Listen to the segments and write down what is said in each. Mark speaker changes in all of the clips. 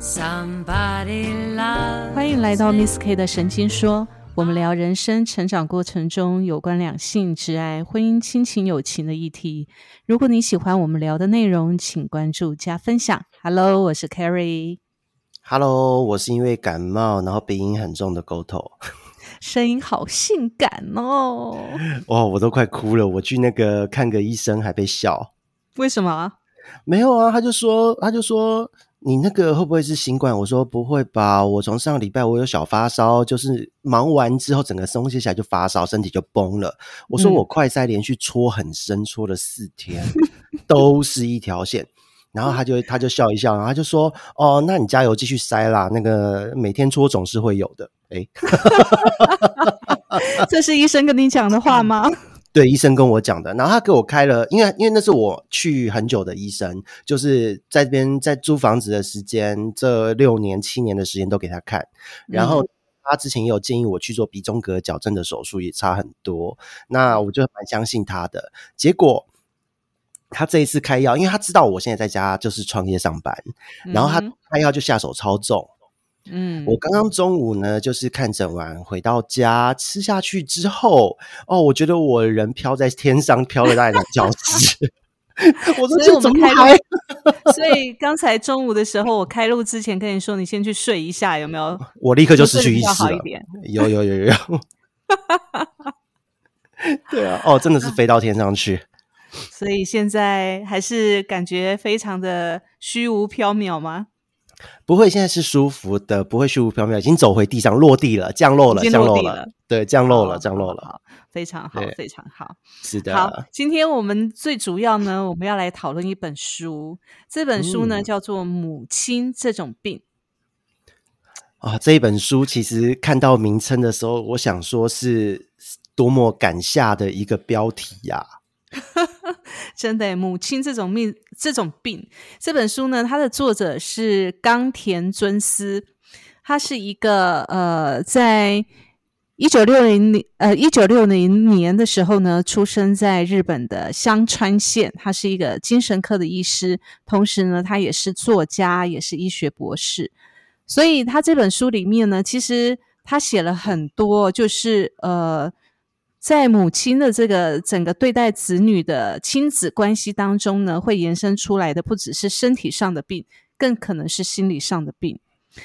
Speaker 1: 欢迎来到 Miss K 的神经说，我们聊人生成长过程中有关两性、挚爱、婚姻、亲情、友情的议题。如果你喜欢我们聊的内容，请关注加分享。Hello，我是
Speaker 2: Carrie，Hello，我是因为感冒，然后鼻音很重的狗头。
Speaker 1: 声音好性感哦。
Speaker 2: 哇，我都快哭了。我去那个看个医生，还被笑。
Speaker 1: 为什么？
Speaker 2: 没有啊，他就说，他就说你那个会不会是新冠？我说不会吧，我从上个礼拜我有小发烧，就是忙完之后整个松懈下来就发烧，身体就崩了。我说
Speaker 1: 嗯
Speaker 2: 我快塞连续戳很深，戳了四天，都是一条线。然后他就他就笑一笑，然后他就说：“哦，那你加油继续塞啦，那个每天戳总是会有的。”诶，
Speaker 1: 这是医生跟你讲的话吗？
Speaker 2: 对，医生跟我讲的，然后他给我开了，因为因为那是我去很久的医生，就是在这边在租房子的时间，这六年七年的时间都给他看，然后他之前也有建议我去做鼻中隔矫正的手术，也差很多，那我就蛮相信他的。结果他这一次开药，因为他知道我现在在家就是创业上班，然后他
Speaker 1: 嗯。
Speaker 2: 开药就下手超重，
Speaker 1: 嗯，
Speaker 2: 我刚刚中午呢，就是看诊完回到家吃下去之后，哦，我觉得我人飘在天上，飘了大概两小时。我说这怎么
Speaker 1: 开所以刚才中午的时候，我开录之前跟你说，你先去睡一下，有没有？
Speaker 2: 我立刻就失去意识了。有有有有有。对啊，哦，真的是飞到天上去。
Speaker 1: 所以现在还是感觉非常的虚无缥缈吗？
Speaker 2: 不会，现在是舒服的，不会虚无缥缈，已经走回地上，落地了，降落了，降落了。对，降落了，降落了，
Speaker 1: 非常好，非常好。
Speaker 2: 是的。
Speaker 1: 好，，今天我们最主要呢，我们要来讨论一本书。这本书呢，
Speaker 2: 嗯。
Speaker 1: 叫做《母亲这种病》。
Speaker 2: 啊，这一本书其实看到名称的时候，我想说是多么感下的一个标题呀、
Speaker 1: 真的，母亲这种命，这种病，这本书呢，它的作者是冈田尊司，他是一个呃，在一九六零年呃一九六零年的时候呢，出生在日本的香川县，他是一个精神科的医师，同时呢，他也是作家，也是医学博士。所以他这本书里面呢，其实他写了很多，就是呃，在母亲的这个整个对待子女的亲子关系当中呢，会延伸出来的不只是身体上的病，更可能是心理上的病。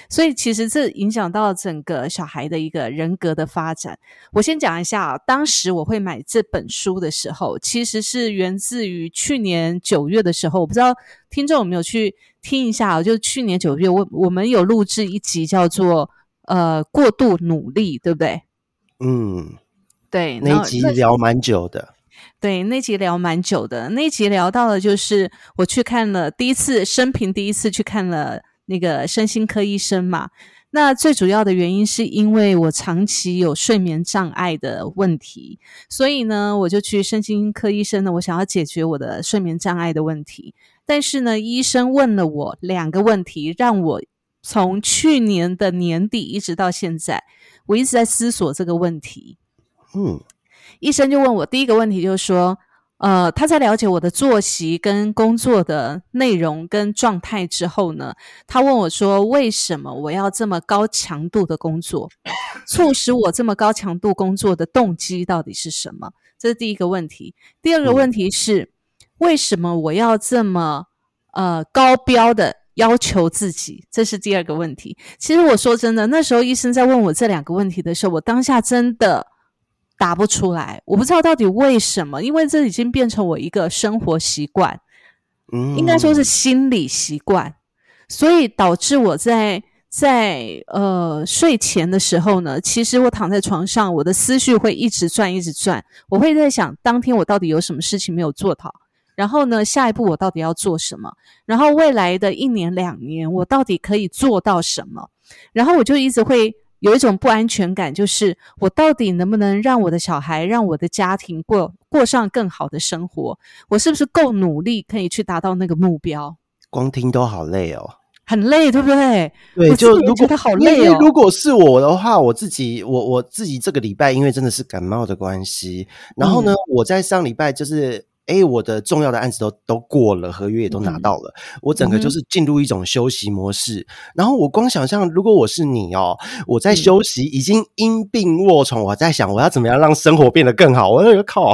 Speaker 1: 所以其实这影响到整个小孩的一个人格的发展。我先讲一下啊，当时我会买这本书的时候，其实是源自于去年九月的时候，我不知道听众有没有去听一下啊？就去年九月，我我们有录制一集叫做呃过度努力，对不对？
Speaker 2: 嗯，
Speaker 1: 对，
Speaker 2: 那一集聊蛮久的，
Speaker 1: 对，那集聊蛮久的。那集聊到了，就是我去看了第一次生平第一次去看了那个身心科医生嘛。那最主要的原因是因为我长期有睡眠障碍的问题，所以呢，我就去身心科医生呢，我想要解决我的睡眠障碍的问题。但是呢，医生问了我两个问题，让我从去年的年底一直到现在，我一直在思索这个问题。
Speaker 2: 嗯
Speaker 1: 医生就问我第一个问题，就是说，呃，他在了解我的作息跟工作的内容跟状态之后呢，他问我说，为什么我要这么高强度的工作？促使我这么高强度工作的动机到底是什么？这是第一个问题。第二个问题是，为什么我要这么呃高标的要求自己？这是第二个问题。其实我说真的，那时候医生在问我这两个问题的时候，我当下真的答不出来，我不知道到底为什么，因为这已经变成我一个生活习惯，
Speaker 2: 嗯，
Speaker 1: 应该说是心理习惯，所以导致我在在呃睡前的时候呢，其实我躺在床上，我的思绪会一直转，一直转，我会在想当天我到底有什么事情没有做好。然后呢，下一步我到底要做什么？然后未来的一年两年，我到底可以做到什么？然后我就一直会有一种不安全感，就是我到底能不能让我的小孩、让我的家庭过过上更好的生活？我是不是够努力，可以去达到那个目标？
Speaker 2: 光听都好累哦。
Speaker 1: 很累，对不对？
Speaker 2: 对，
Speaker 1: 我
Speaker 2: 就如果因为
Speaker 1: 累哦
Speaker 2: 如果是我的话，我自己我我自己这个礼拜因为真的是感冒的关系，然后呢，
Speaker 1: 嗯
Speaker 2: 我在上礼拜就是哎，我的重要的案子都都过了，合约也都拿到了，我整个就是进入一种休息模式。然后我光想象，如果我是你哦，我在休息，已经因病卧床，我在想我要怎么样让生活变得更好。我那个靠，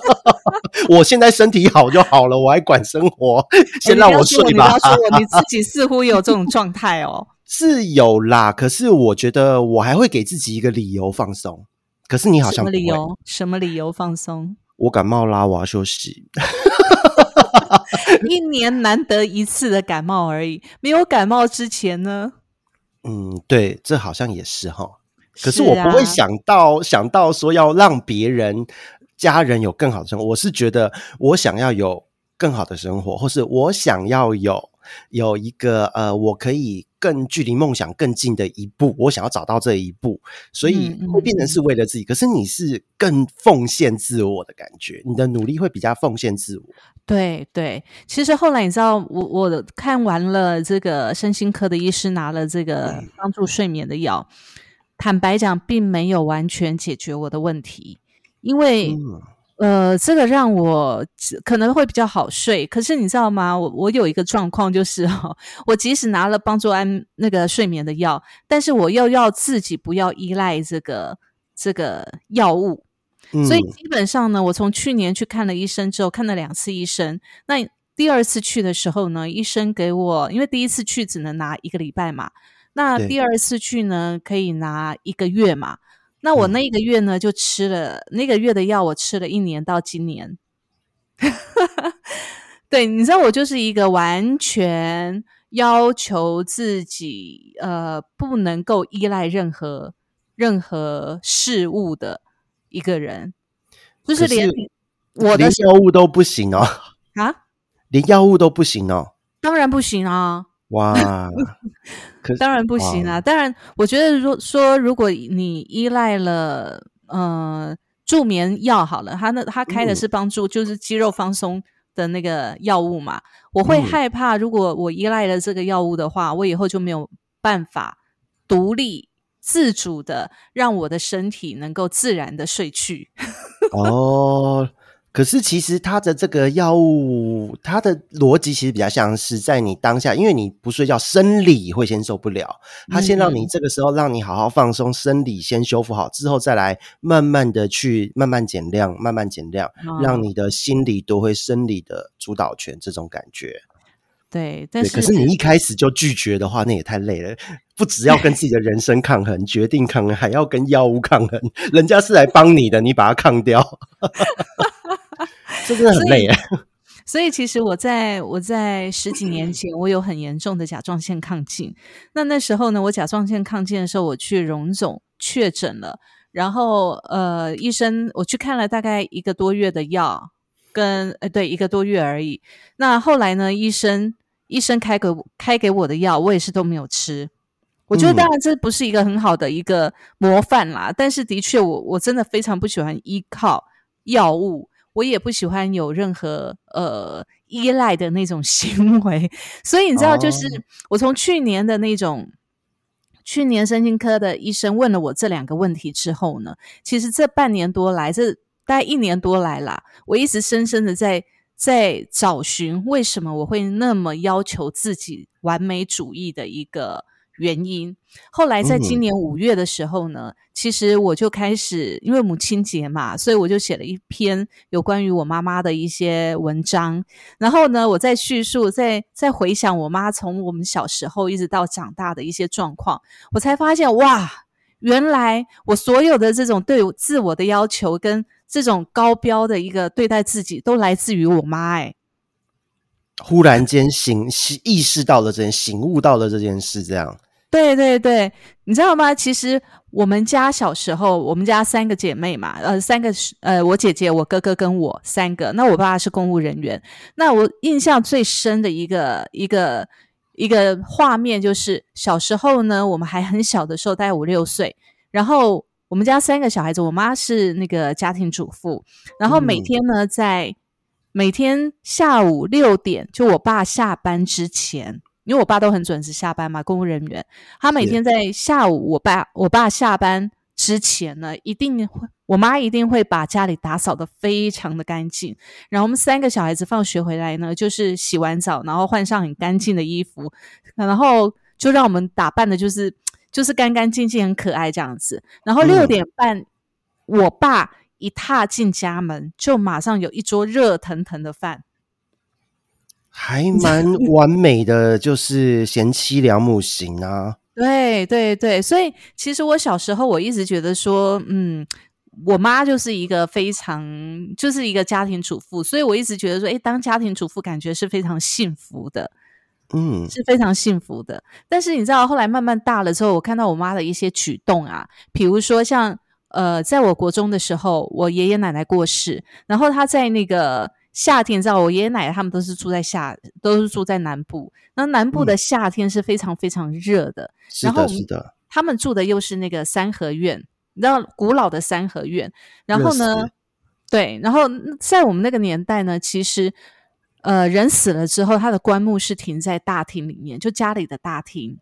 Speaker 2: 我现在身体好就好了，我还管生活？先让我睡吧。
Speaker 1: 你自 己似乎有这种状态哦，
Speaker 2: 是有啦。可是我觉得我还会给自己一个理由放松。可是你好像
Speaker 1: 什么理由？什么理由放松？
Speaker 2: 我感冒啦，我要休息。
Speaker 1: 一年难得一次的感冒而已，没有感冒之前呢？
Speaker 2: 嗯，对，这好像也是哈。可是我不会想到想到说要让别人家人有更好的生活。我是觉得我想要有更好的生活，或是我想要有有一个呃，我可以。更距离梦想更近的一步，我想要找到这一步，所以会变成是为了自己。可是你是更奉献自我的感觉，你的努力会比较奉献自我。
Speaker 1: 对对，其实后来你知道，我我看完了这个身心科的医师拿了这个帮助睡眠的药，坦白讲，并没有完全解决我的问题，因为。呃，这个让我可能会比较好睡。可是你知道吗？我我有一个状况，就是哈，我即使拿了帮助安那个睡眠的药，但是我又要自己不要依赖这个这个药物。所以基本上呢，我从去年去看了医生之后，看了两次医生。那第二次去的时候呢，医生给我，因为第一次去只能拿一个礼拜嘛，那第二次去呢可以拿一个月嘛。那我那一个月呢，就吃了那个月的药，我吃了一年到今年。对，你知道我就是一个完全要求自己，呃，不能够依赖任何任何事物的一个人，就是连我的
Speaker 2: 药物都不行哦。
Speaker 1: 啊？
Speaker 2: 连药物都不行哦？
Speaker 1: 当然不行啊。
Speaker 2: 哇，
Speaker 1: 当然不行啊！当然，我觉得如说，如果你依赖了呃助眠药好了，他那他开的是帮助就是肌肉放松的那个药物嘛，我会害怕，如果我依赖了这个药物的话，我以后就没有办法独立自主的让我的身体能够自然的睡去。
Speaker 2: 哦。可是，其实它的这个药物，它的逻辑其实比较像是在你当下，因为你不睡觉，生理会先受不了。它先让你这个时候让你好好放松，生理先修复好之后，再来慢慢的去慢慢减量，慢慢减量，让你的心理夺回生理的主导权。这种感觉，
Speaker 1: 对，但是
Speaker 2: 可是你一开始就拒绝的话，那也太累了。不只要跟自己的人生抗衡，决定抗衡，还要跟药物抗衡。人家是来帮你的，你把它抗掉。这真的很累啊！
Speaker 1: 所以其实我在我在十几年前，我有很严重的甲状腺亢进。那那时候呢，我甲状腺亢进的时候，我去荣总确诊了。然后呃，医生我去看了大概一个多月的药，跟呃对一个多月而已。那后来呢，医生医生开给开给我的药，我也是都没有吃。我觉得当然这不是一个很好的一个模范啦，但是的确我我真的非常不喜欢依靠药物。我也不喜欢有任何呃依赖的那种 行为，所以你知道，就是我从去年的那种去年身心科的医生问了我这两个问题之后呢，其实这半年多来，这大概一年多来啦，我一直深深的在在找寻为什么我会那么要求自己完美主义的一个。原因。后来在今年五月的时候呢，其实我就开始，因为母亲节嘛，所以我就写了一篇有关于我妈妈的一些文章。然后呢，我在叙述，在在回想我妈从我们小时候一直到长大的一些状况，我才发现，哇，原来我所有的这种对自我的要求跟这种高标的一个对待自己，都来自于我妈。哎。
Speaker 2: 忽然间醒意识到了这件，醒悟到了这件事，这样。
Speaker 1: 对对对，你知道吗？其实我们家小时候，我们家三个姐妹嘛，呃，三个是呃，我姐姐、我哥哥跟我三个。那我爸爸是公务人员。那我印象最深的一个一个一个画面，就是小时候呢，我们还很小的时候，大概五六岁。然后我们家三个小孩子，我妈是那个家庭主妇，然后每天呢，在每天下午六点，就我爸下班之前。因为我爸都很准时下班嘛，公务人员。他每天在下午，我爸我爸下班之前呢，一定会我妈一定会把家里打扫的非常的干净。然后我们三个小孩子放学回来呢，就是洗完澡，然后换上很干净的衣服，然后就让我们打扮的，就是就是干干净净、很可爱这样子。然后六点半，我爸一踏进家门，就马上有一桌热腾腾的饭。
Speaker 2: 还蛮完美的，就是贤妻良母型啊。
Speaker 1: 对对对，所以其实我小时候我一直觉得说，嗯，我妈就是一个非常就是一个家庭主妇，所以我一直觉得说，哎，当家庭主妇感觉是非常幸福的，
Speaker 2: 嗯，
Speaker 1: 是非常幸福的。但是你知道，后来慢慢大了之后，我看到我妈的一些举动啊，比如说像呃，在我国中的时候，我爷爷奶奶过世，然后她在那个。夏天，知道我爷爷奶奶他们都是住在夏，都是住在南部。那南部的夏天是非常非常热的。
Speaker 2: 是的，是的。
Speaker 1: 他们住的又是那个三合院，你知道古老的三合院。然后呢，对，然后在我们那个年代呢，其实呃，人死了之后，他的棺木是停在大厅里面，就家里的大厅。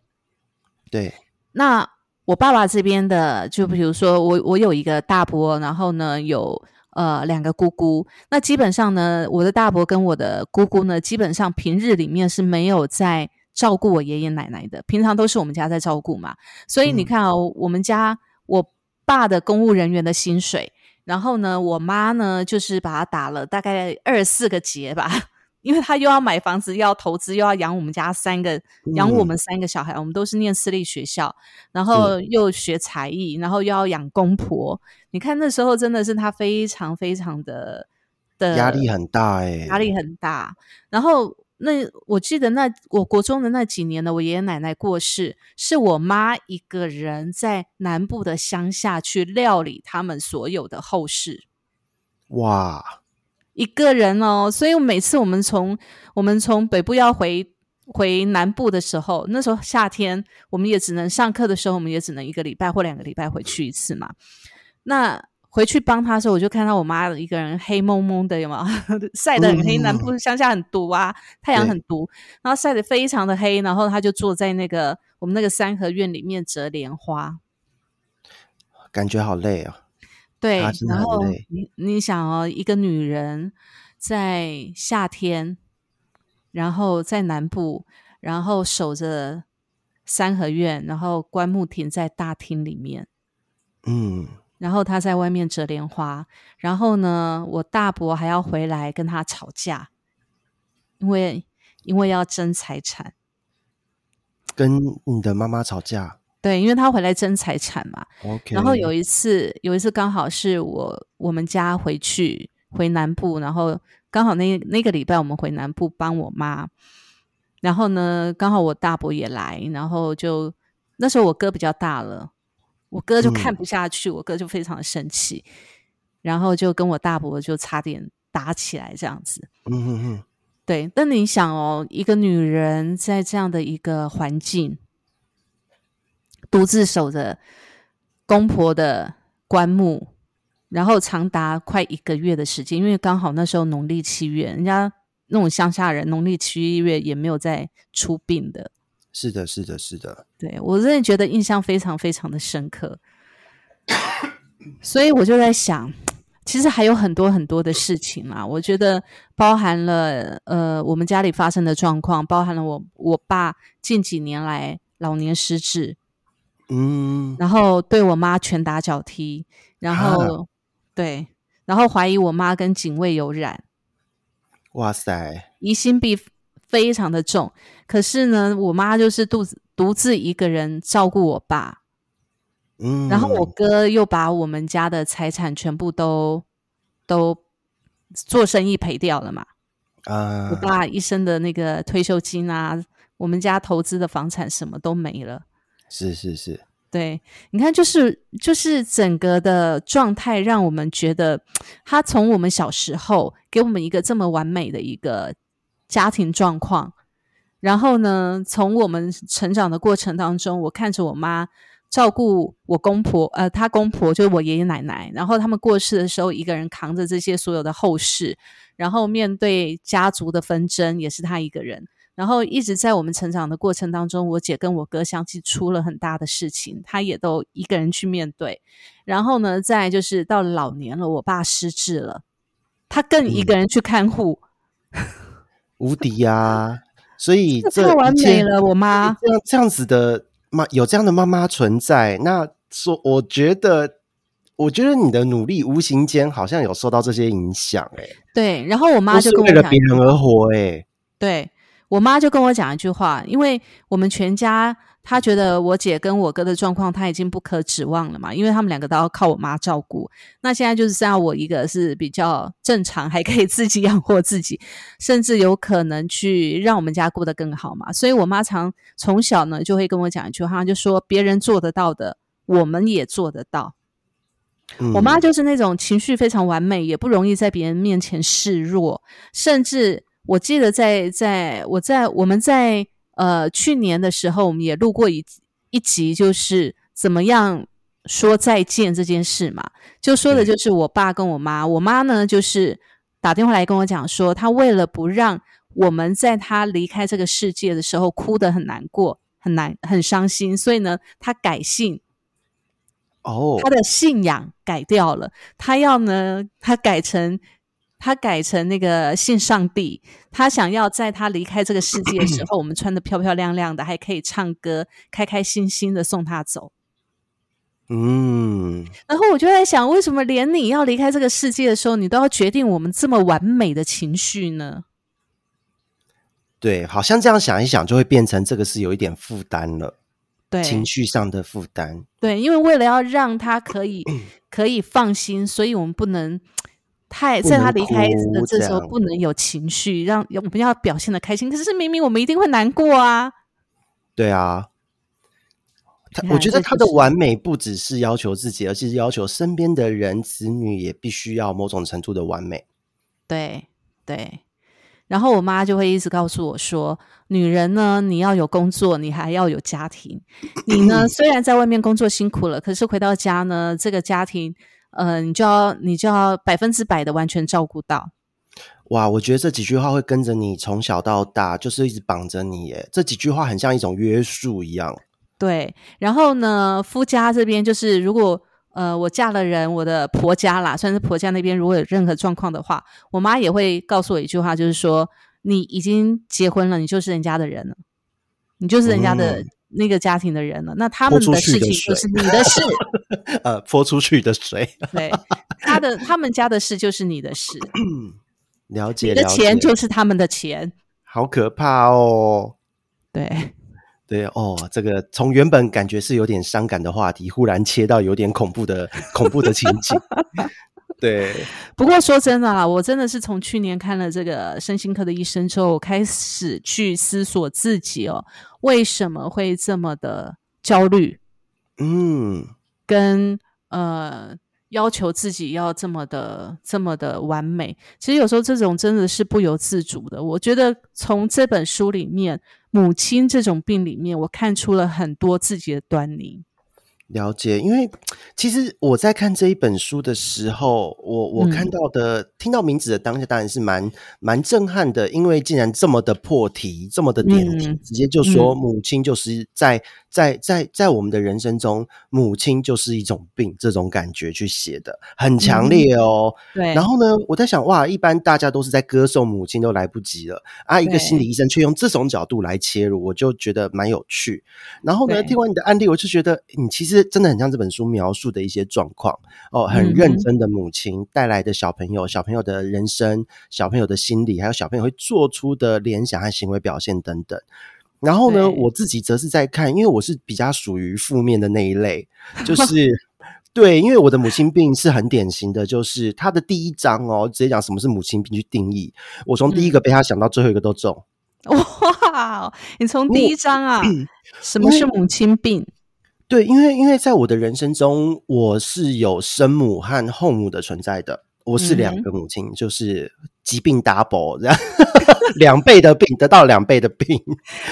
Speaker 2: 对。
Speaker 1: 那我爸爸这边的，就比如说我，我有一个大伯，然后呢有。呃，两个姑姑，那基本上呢，我的大伯跟我的姑姑呢，基本上平日里面是没有在照顾我爷爷奶奶的，平常都是我们家在照顾嘛。所以你看哦，我们家我爸的公务人员的薪水，然后呢，我妈呢就是把他打了大概二十四个结吧。因为他又要买房子，又要投资，又要养我们家三个，养我们三个小孩。我们都是念私立学校，然后又学才艺，然后又要养公婆。你看那时候真的是他非常非常的的
Speaker 2: 压力很大哎，
Speaker 1: 压力很大。然后那我记得那我国中的那几年呢，我爷爷奶奶过世，是我妈一个人在南部的乡下去料理他们所有的后事。
Speaker 2: 哇！
Speaker 1: 一个人哦，所以每次我们从我们从北部要回回南部的时候，那时候夏天，我们也只能上课的时候，我们也只能一个礼拜或两个礼拜回去一次嘛。那回去帮他的时候，我就看到我妈一个人黑蒙蒙的，有吗？晒得很黑。南部乡下很毒啊，太阳很毒，然后晒得非常的黑。然后他就坐在那个我们那个三合院里面折莲花，
Speaker 2: 感觉好累啊。
Speaker 1: 对，然后你你想哦，一个女人在夏天，然后在南部，然后守着三合院，然后棺木停在大厅里面，
Speaker 2: 嗯，
Speaker 1: 然后她在外面折莲花，然后呢，我大伯还要回来跟她吵架，因为因为要争财产，
Speaker 2: 跟你的妈妈吵架。
Speaker 1: 对，因为他回来争财产嘛。
Speaker 2: OK。
Speaker 1: 然后有一次，有一次刚好是我我们家回去回南部，然后刚好那那个礼拜我们回南部帮我妈。然后呢，刚好我大伯也来，然后就那时候我哥比较大了，我哥就看不下去，我哥就非常的生气，然后就跟我大伯就差点打起来这样子。
Speaker 2: 嗯嗯嗯。
Speaker 1: 对，那你想哦，一个女人在这样的一个环境。独自守着公婆的棺木，然后长达快一个月的时间，因为刚好那时候农历七月，人家那种乡下人农历七月也没有在出殡的。
Speaker 2: 是的，是的，是的。
Speaker 1: 对我真的觉得印象非常非常的深刻，所以我就在想，其实还有很多很多的事情嘛。我觉得包含了呃，我们家里发生的状况，包含了我我爸近几年来老年失智。
Speaker 2: 嗯，
Speaker 1: 然后对我妈拳打脚踢，然后对，然后怀疑我妈跟警卫有染，
Speaker 2: 哇塞，
Speaker 1: 疑心病非常的重。可是呢，我妈就是独自独自一个人照顾我爸，
Speaker 2: 嗯，
Speaker 1: 然后我哥又把我们家的财产全部都都做生意赔掉了嘛，
Speaker 2: 啊，
Speaker 1: 我爸一生的那个退休金啊，我们家投资的房产什么都没了。
Speaker 2: 是是是，
Speaker 1: 对，你看，就是就是整个的状态，让我们觉得他从我们小时候给我们一个这么完美的一个家庭状况，然后呢，从我们成长的过程当中，我看着我妈照顾我公婆，呃，他公婆就是我爷爷奶奶，然后他们过世的时候，一个人扛着这些所有的后事，然后面对家族的纷争，也是他一个人。然后一直在我们成长的过程当中，我姐跟我哥相继出了很大的事情，他也都一个人去面对。然后呢，再就是到了老年了，我爸失智了，他更一个人去看护，
Speaker 2: 无敌呀！所以这
Speaker 1: 太完美了，我妈。
Speaker 2: 这样这样子的妈有这样的妈妈存在，那说我觉得，我觉得你的努力无形间好像有受到这些影响、欸，
Speaker 1: 对，然后我妈就是跟我讲
Speaker 2: 为了别，人而活、欸，
Speaker 1: 对我妈就跟我讲一句话，因为我们全家，她觉得我姐跟我哥的状况，她已经不可指望了嘛，因为他们两个都要靠我妈照顾。那现在就是剩下我一个是比较正常，还可以自己养活自己，甚至有可能去让我们家过得更好嘛。所以我妈常从小呢就会跟我讲一句话，就说别人做得到的，我们也做得到。
Speaker 2: 嗯
Speaker 1: 我妈就是那种情绪非常完美，也不容易在别人面前示弱，甚至我记得在在我在我们在呃去年的时候，我们也录过一一集，就是怎么样说再见这件事嘛，就说的就是我爸跟我妈，我妈呢就是打电话来跟我讲说，她为了不让我们在她离开这个世界的时候哭得很难过。很难很伤心，所以呢，她改姓，
Speaker 2: 哦。
Speaker 1: 他，的信仰改掉了，他要呢，他改成他改成那个信上帝，他想要在他离开这个世界的时候，我们穿的漂漂亮亮的，还可以唱歌，开开心心的送他走。
Speaker 2: 嗯，
Speaker 1: 然后我就在想，为什么连你要离开这个世界的时候，你都要决定我们这么完美的情绪呢？
Speaker 2: 对，好像这样想一想，就会变成这个是有一点负担了，
Speaker 1: 对，
Speaker 2: 情绪上的负担。
Speaker 1: 对，因为为了要让他可以可以放心，所以我们不能太在他离开的
Speaker 2: 哭
Speaker 1: 这时候不能有情绪，让我们要表现的开心。可是明明我们一定会难过啊！
Speaker 2: 对啊，他我觉得他的完美不只是要求自己，而是要求身边的人、子女也必须要某种程度的完美。
Speaker 1: 对对。然后我妈就会一直告诉我说：“女人呢，你要有工作，你还要有家庭。你呢，虽然在外面工作辛苦了，可是回到家呢，这个家庭，呃，你就要你就要百分之百的完全照顾到。
Speaker 2: 哇，我觉得这几句话会跟着你从小到大，就是一直绑着你耶。这几句话很像一种约束一样。
Speaker 1: 对，然后呢，夫家这边就是如果呃我嫁了人，我的婆家啦，算是婆家那边如果有任何状况的话，我妈也会告诉我一句话，就是说你已经结婚了，你就是人家的人了，你就是人家的
Speaker 2: 嗯
Speaker 1: 那个家庭的人了，那他们的事情就是你的事，
Speaker 2: 呃，泼出去的水，
Speaker 1: 对，他的他们家的事就是你的事，
Speaker 2: 了解
Speaker 1: 你的，钱就是他们的钱，
Speaker 2: 好可怕哦。
Speaker 1: 对。
Speaker 2: 对哦，这个从原本感觉是有点伤感的话题，忽然切到有点恐怖的恐怖的情景。对，
Speaker 1: 不过说真的啦，我真的是从去年看了这个身心科的医生之后，我开始去思索自己哦，为什么会这么的焦虑，
Speaker 2: 嗯，
Speaker 1: 跟呃要求自己要这么的这么的完美。其实有时候这种真的是不由自主的。我觉得从这本书里面，母亲这种病里面，我看出了很多自己的端倪。
Speaker 2: 了解，因为其实我在看这一本书的时候，我我
Speaker 1: 嗯
Speaker 2: 看到的、听到名字的当下，当然是蛮蛮震撼的，因为竟然这么的破题，这么的点题，
Speaker 1: 嗯
Speaker 2: 直接就说母亲就是在在在在我们的人生中，母亲就是一种病，这种感觉去写的，很强烈哦。
Speaker 1: 对，
Speaker 2: 然后呢，我在想，哇，一般大家都是在歌颂母亲，都来不及了啊！一个心理医生却用这种角度来切入，我就觉得蛮有趣。然后呢，听完你的案例，我就觉得你其实真的很像这本书描述的一些状况哦，很认真的母亲带来的小朋友，小朋友的人生，小朋友的心理，还有小朋友会做出的联想和行为表现等等。然后呢，我自己则是在看，因为我是比较属于负面的那一类，就是对，因为我的母亲病是很典型的，就是他的第一章哦，直接讲什么是母亲病去定义。我从第一
Speaker 1: 嗯
Speaker 2: 个被他想到最后一个都中。
Speaker 1: 哇，你从第一章啊，什么是母亲病？
Speaker 2: 对，因为因为在我的人生中，我是有生母和后母的存在的，我是两个母亲，就是疾病 double 这样，两倍的病得到两倍的病。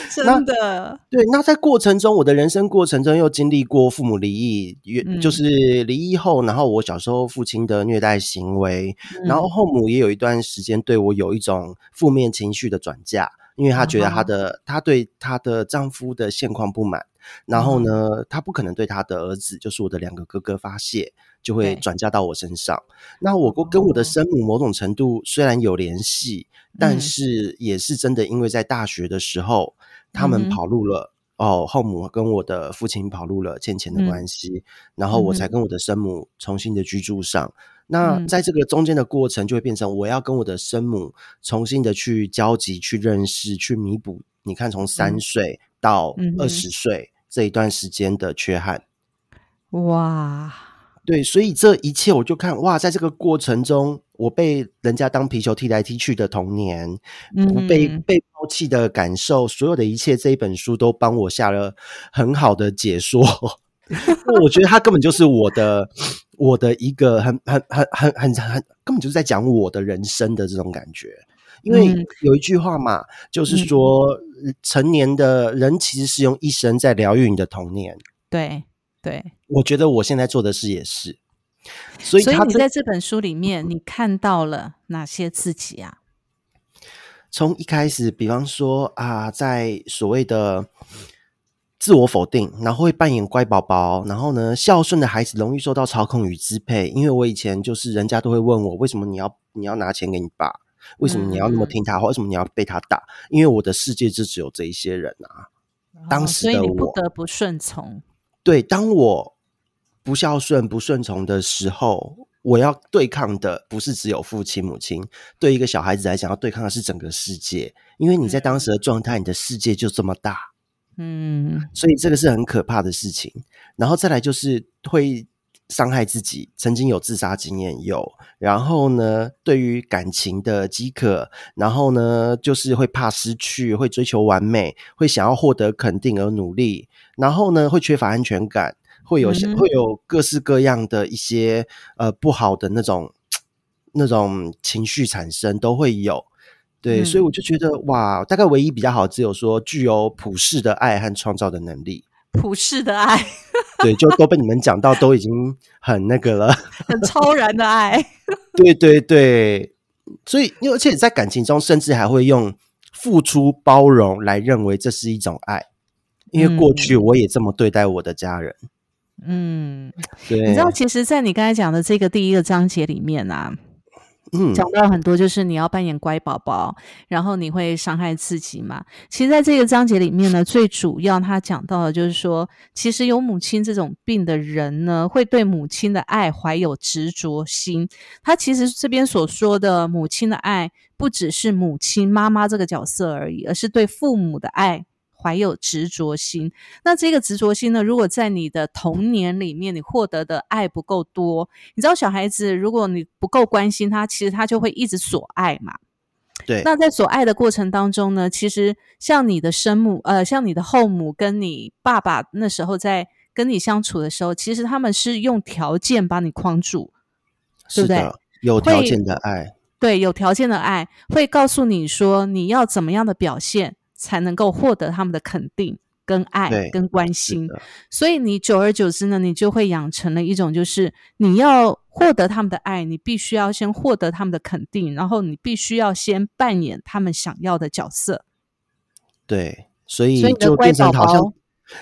Speaker 1: 真的，
Speaker 2: 对，那在过程中，我的人生过程中又经历过父母离异，就是离异后，然后我小时候父亲的虐待行为，然后。
Speaker 1: 嗯
Speaker 2: 后母也有一段时间对我有一种负面情绪的转嫁，因为她觉得她的她对她的丈夫的现况不满，然后呢，他不可能对他的儿子，就是我的两个哥哥发泄，就会转嫁到我身上。那我跟跟我的生母某种程度虽然有联系，但
Speaker 1: 嗯。
Speaker 2: 是也是真的，因为在大学的时候，他们跑路了。哦，后母跟我的父亲跑路了，欠钱的
Speaker 1: 嗯。
Speaker 2: 关系，然后我才跟我的生母重新的居住上。那
Speaker 1: 嗯。
Speaker 2: 在这个中间的过程，就会变成我要跟我的生母重新的去交集、去认识、去弥补。你看，从三
Speaker 1: 嗯。
Speaker 2: 岁到二十岁这一段时间的缺憾，
Speaker 1: 哇，
Speaker 2: 对，所以这一切我就看哇，在这个过程中，我被人家当皮球踢来踢去的童年，不被
Speaker 1: 嗯
Speaker 2: 被抛弃的感受，所有的一切，这一本书都帮我下了很好的解说。我觉得它根本就是我的我的一个很很很很很很根本就是在讲我的人生的这种感觉。因为
Speaker 1: 嗯
Speaker 2: 有一句话嘛，就是说，呃成年的人其实是用一生在疗愈你的童年。
Speaker 1: 对对，
Speaker 2: 我觉得我现在做的事也是，所以
Speaker 1: 所以你在这本书里面，你看到了哪些自己啊？
Speaker 2: 从一开始，比方说啊，在所谓的自我否定，然后会扮演乖宝宝，然后呢，孝顺的孩子容易受到操控与支配。因为我以前就是人家都会问我，为什么你要你要拿钱给你爸？为什么你要那么
Speaker 1: 嗯
Speaker 2: 听他话？为什么你要被他打？因为我的世界就只有这一些人啊。当
Speaker 1: 哦
Speaker 2: 时的
Speaker 1: 所以你不得不顺从。
Speaker 2: 对，当我不孝顺、不顺从的时候，我要对抗的不是只有父亲、母亲，对一个小孩子来讲，要对抗的是整个世界。因为你在当时的状态，你的世界就这么大，
Speaker 1: 嗯
Speaker 2: 所以这个是很可怕的事情。然后再来就是会伤害自己，曾经有自杀经验有，然后呢，对于感情的饥渴，然后呢，就是会怕失去，会追求完美，会想要获得肯定而努力，然后呢，会缺乏安全感，会有、
Speaker 1: 嗯
Speaker 2: 会有各式各样的一些呃不好的那种那种情绪产生，都会有。对，
Speaker 1: 嗯
Speaker 2: 所以我就觉得哇，大概唯一比较好，只有说具有普世的爱和创造的能力。
Speaker 1: 普世的爱，
Speaker 2: 对，就都被你们讲到，都已经很那个了。
Speaker 1: 很超然的爱。
Speaker 2: 对对对，所以，因为而且在感情中，甚至还会用付出、包容来认为这是一种爱。因为过去我也这么对待我的家人。
Speaker 1: 嗯，
Speaker 2: 对，
Speaker 1: 你知道，其实，在你刚才讲的这个第一个章节里面啊，讲到很多，就是你要扮演乖宝宝，然后你会伤害自己嘛。其实，在这个章节里面呢，最主要他讲到的就是说，其实有母亲这种病的人呢，会对母亲的爱怀有执着心。他其实这边所说的母亲的爱，不只是母亲妈妈这个角色而已，而是对父母的爱。怀有执着心，那这个执着心呢？如果在你的童年里面，你获得的爱不够多，你知道小孩子，如果你不够关心他，其实他就会一直索爱嘛。
Speaker 2: 对，
Speaker 1: 那在索爱的过程当中呢，其实像你的生母，呃，像你的后母跟你爸爸那时候在跟你相处的时候，其实他们是用条件把你框住，对不对
Speaker 2: 是的，有条件的爱。
Speaker 1: 对，有条件的爱会告诉你说你要怎么样的表现才能够获得他们的肯定、跟爱、跟关心。所以你久而久之呢，你就会养成了一种，就是你要获得他们的爱，你必须要先获得他们的肯定，然后你必须要先扮演他们想要的角色。
Speaker 2: 对，所以就
Speaker 1: 乖宝
Speaker 2: 变成好像
Speaker 1: 宝，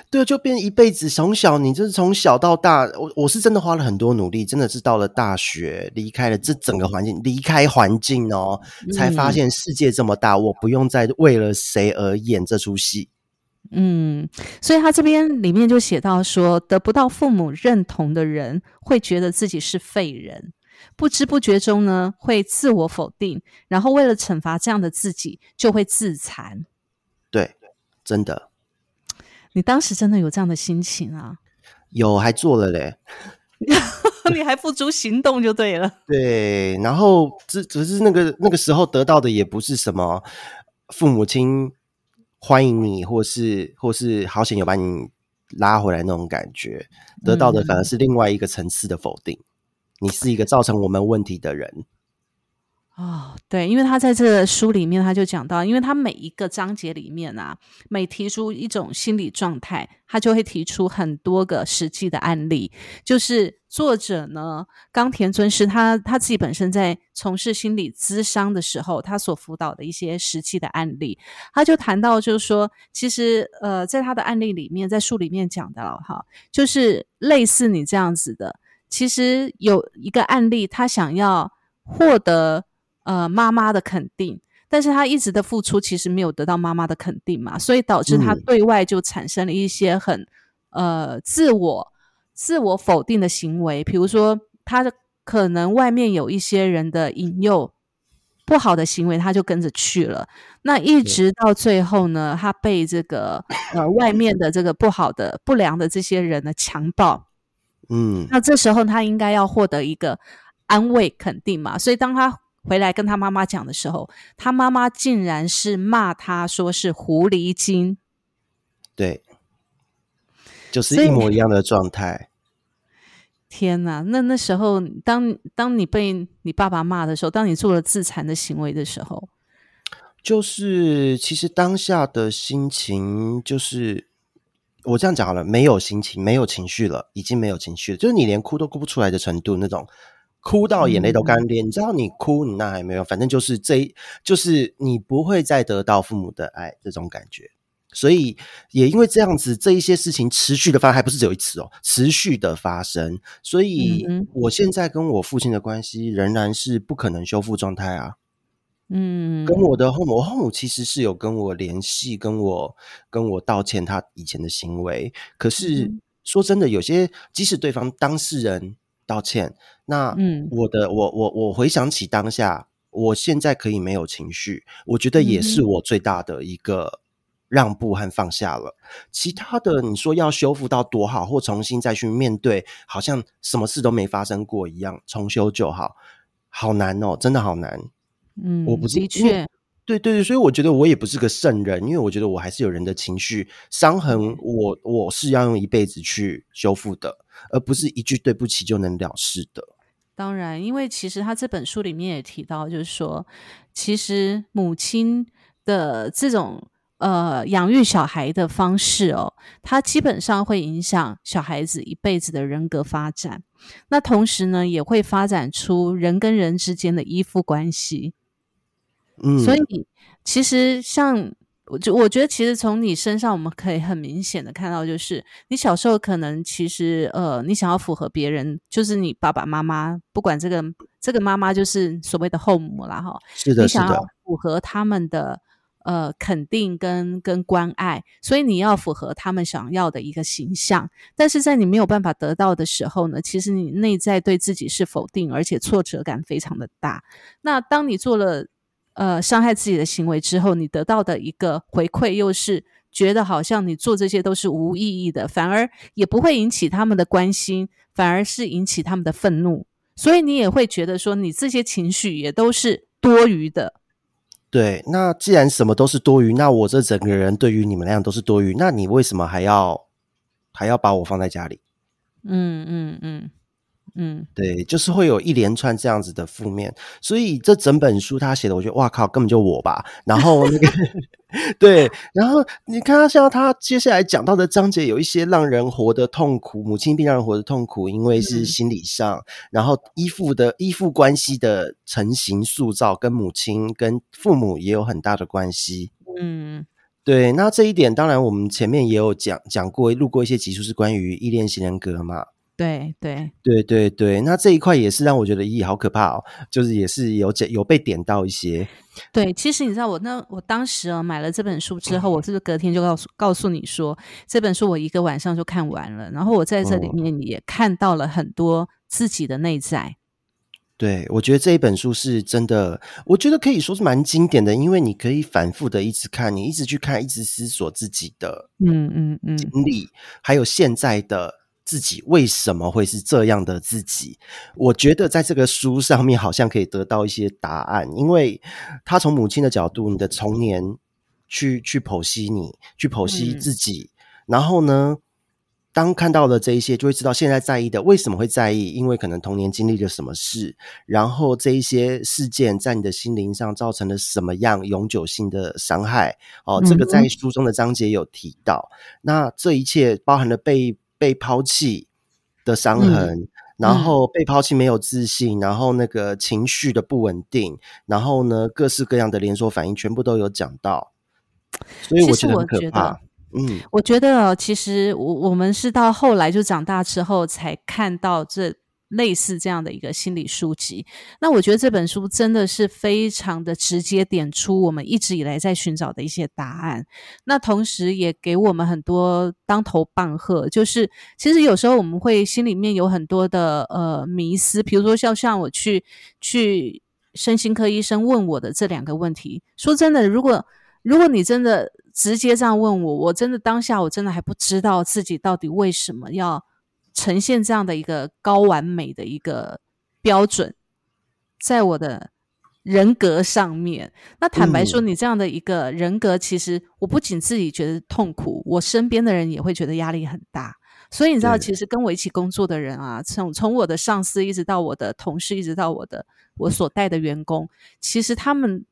Speaker 2: 对，就变一辈子。从小你就是从小到大，我我是真的花了很多努力，真的是到了大学，离开了这整个环境，离开环境哦，才发
Speaker 1: 嗯
Speaker 2: 现世界这么大，我不用再为了谁而演这出戏。
Speaker 1: 嗯，所以他这边里面就写到说，得不到父母认同的人会觉得自己是废人，不知不觉中呢会自我否定，然后为了惩罚这样的自己，就会自残。
Speaker 2: 对，真的
Speaker 1: 你当时真的有这样的心情啊？
Speaker 2: 有还做了嘞。
Speaker 1: 你还付诸行动就对了。
Speaker 2: 对，然后只只是那个那个时候得到的也不是什么父母亲欢迎你，或是或是好险有把你拉回来那种感觉，得到的反而是另外一个层次的否定。你是一个造成我们问题的人。
Speaker 1: 哦，对，因为他在这书里面，他就讲到，因为他每一个章节里面啊，每提出一种心理状态，他就会提出很多个实际的案例。就是作者呢，冈田尊师，他他自己本身在从事心理咨商的时候，他所辅导的一些实际的案例，他就谈到，就是说，其实呃，在他的案例里面，在书里面讲的哈，就是类似你这样子的，其实有一个案例，他想要获得。呃，妈妈的肯定，但是他一直的付出其实没有得到妈妈的肯定嘛，所以导致他对外就产生了一些很呃自我自我否定的行为，比如说他的可能外面有一些人的引诱不好的行为，他就跟着去了。那一直到最后呢，他被这个呃外面的这个不好的不良的这些人呢强暴，
Speaker 2: 嗯，
Speaker 1: 那这时候他应该要获得一个安慰肯定嘛，所以当他。回来跟他妈妈讲的时候，他妈妈竟然是骂他说是狐狸精，
Speaker 2: 对，就是一模一样的状态。
Speaker 1: 天哪！那那时候，当当你被你爸爸骂的时候，当你做了自残的行为的时候，
Speaker 2: 就是其实当下的心情，就是我这样讲好了，没有心情，没有情绪了，已经没有情绪了，就是你连哭都哭不出来的程度那种。哭到眼泪都干裂，你知道你哭你那还没有，反正就是这，就是你不会再得到父母的爱这种感觉，所以也因为这样子，这一些事情持续的发，还不是只有一次哦，持续的发生，所以我现在跟我父亲的关系仍然是不可能修复状态啊。
Speaker 1: 嗯，
Speaker 2: 跟我的后母，后母其实是有跟我联系，跟我跟我道歉他以前的行为，可是说真的，有些即使对方当事人。道歉。那嗯，我的我我我回想起当下，我现在可以没有情绪，我觉得也是我最大的一个让步和放下了。其他的，你说要修复到多好，或重新再去面对，好像什么事都没发生过一样，重修就好，好难哦，真的好难。
Speaker 1: 嗯，
Speaker 2: 我不是
Speaker 1: 的确。
Speaker 2: 对对对，所以我觉得我也不是个圣人，因为我觉得我还是有人的情绪伤痕，我我是要用一辈子去修复的，而不是一句对不起就能了事的。
Speaker 1: 当然，因为其实他这本书里面也提到，就是说，其实母亲的这种呃养育小孩的方式哦，它基本上会影响小孩子一辈子的人格发展，那同时呢，也会发展出人跟人之间的依附关系。
Speaker 2: 嗯，
Speaker 1: 所以其实像我，就我觉得，其实从你身上，我们可以很明显的看到，就是你小时候可能其实呃，你想要符合别人，就是你爸爸妈妈，不管这个这个妈妈就是所谓的后母啦，哈，
Speaker 2: 是的，你
Speaker 1: 想要，符合他们的呃肯定跟跟关爱，所以你要符合他们想要的一个形象，但是在你没有办法得到的时候呢，其实你内在对自己是否定，而且挫折感非常的大。那当你做了。呃，伤害自己的行为之后，你得到的一个回馈又是觉得好像你做这些都是无意义的，反而也不会引起他们的关心，反而是引起他们的愤怒，所以你也会觉得说，你这些情绪也都是多余的。
Speaker 2: 对，那既然什么都是多余，那我这整个人对于你们那样都是多余，那你为什么还要还要把我放在家里？
Speaker 1: 嗯嗯嗯。嗯，
Speaker 2: 对，就是会有一连串这样子的负面，所以这整本书他写的，我觉得哇靠，根本就我吧。然后那个，对，然后你看他像他接下来讲到的章节，有一些让人活得痛苦，母亲病让人活得痛苦，因为是心理上，然后依附的依附关系的成型塑造，跟母亲跟父母也有很大的关系。
Speaker 1: 嗯，
Speaker 2: 对，那这一点当然我们前面也有讲讲过，录过一些集数是关于依恋型人格嘛。
Speaker 1: 对对
Speaker 2: 对对对，那这一块也是让我觉得咦，好可怕哦！就是也是有点有被点到一些。
Speaker 1: 对，其实你知道，我那我当时啊买了这本书之后，我是不是隔天就告诉告诉你说，这本书我一个晚上就看完了。然后我在这里面也看到了很多自己的内在。
Speaker 2: 对，我觉得这一本书是真的，我觉得可以说是蛮经典的，因为你可以反复的一直看，你一直去看，一直思索自己的
Speaker 1: 嗯嗯嗯
Speaker 2: 经历，还有现在的。自己为什么会是这样的自己？我觉得在这个书上面好像可以得到一些答案，因为他从母亲的角度，你的童年去去剖析你，去剖析自己，然后呢，当看到了这一些，就会知道现在在意的为什么会在意，因为可能童年经历了什么事，然后这一些事件在你的心灵上造成了什么样永久性的伤害。哦，这个在书中的章节有提到。那这一切包含了被被抛弃的伤痕，然后被抛弃没有自信，然后那个情绪的不稳定，然后呢各式各样的连锁反应，全部都有讲到。所以我觉得很可怕。
Speaker 1: 嗯，我觉得其实我我们是到后来就长大之后才看到这类似这样的一个心理书籍。那我觉得这本书真的是非常的直接点出我们一直以来在寻找的一些答案。那同时也给我们很多当头棒喝，就是其实有时候我们会心里面有很多的呃迷思，比如说像像我去去身心科医生问我的这两个问题，说真的，如果如果你真的。直接这样问我，我真的当下我真的还不知道自己到底为什么要呈现这样的一个高完美的一个标准，在我的人格上面。那坦白说，你这样的一个人格，其实我不仅自己觉得痛苦，我身边的人也会觉得压力很大。所以你知道，其实跟我一起工作的人啊，从从我的上司一直到我的同事，一直到我的我所带的员工，其实他们。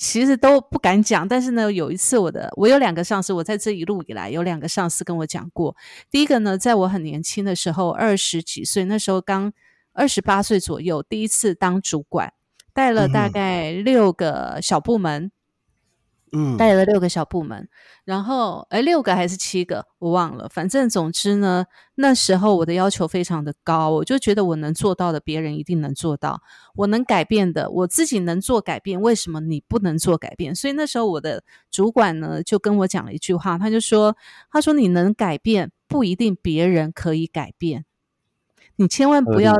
Speaker 1: 其实都不敢讲，但是呢，有一次我的我有两个上司，我在这一路以来有两个上司跟我讲过。第一个呢，在我很年轻的时候，二十几岁，那时候刚二十八岁左右，第一次当主管，带了大概六个小部门。
Speaker 2: 嗯，
Speaker 1: 带了六个小部门，然后哎，六个还是七个，我忘了。反正总之呢，那时候我的要求非常的高，我就觉得我能做到的，别人一定能做到；我能改变的，我自己能做改变，为什么你不能做改变？所以那时候我的主管呢，就跟我讲了一句话，他就说：“他说你能改变，不一定别人可以改变，你千万不要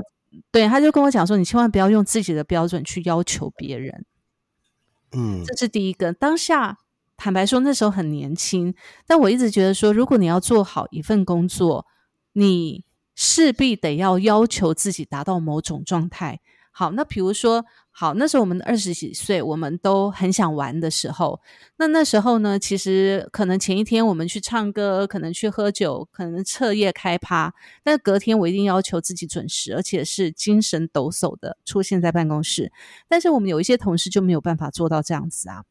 Speaker 1: 对。”他就跟我讲说：“你千万不要用自己的标准去要求别人。”
Speaker 2: 嗯，
Speaker 1: 这是第一个。当下坦白说，那时候很年轻，但我一直觉得说，如果你要做好一份工作，你势必得要要求自己达到某种状态。好，那比如说。好，那时候我们二十几岁，我们都很想玩的时候。那那时候呢，其实可能前一天我们去唱歌，可能去喝酒，可能彻夜开趴。但隔天我一定要求自己准时，而且是精神抖擞的出现在办公室。但是我们有一些同事就没有办法做到这样子啊，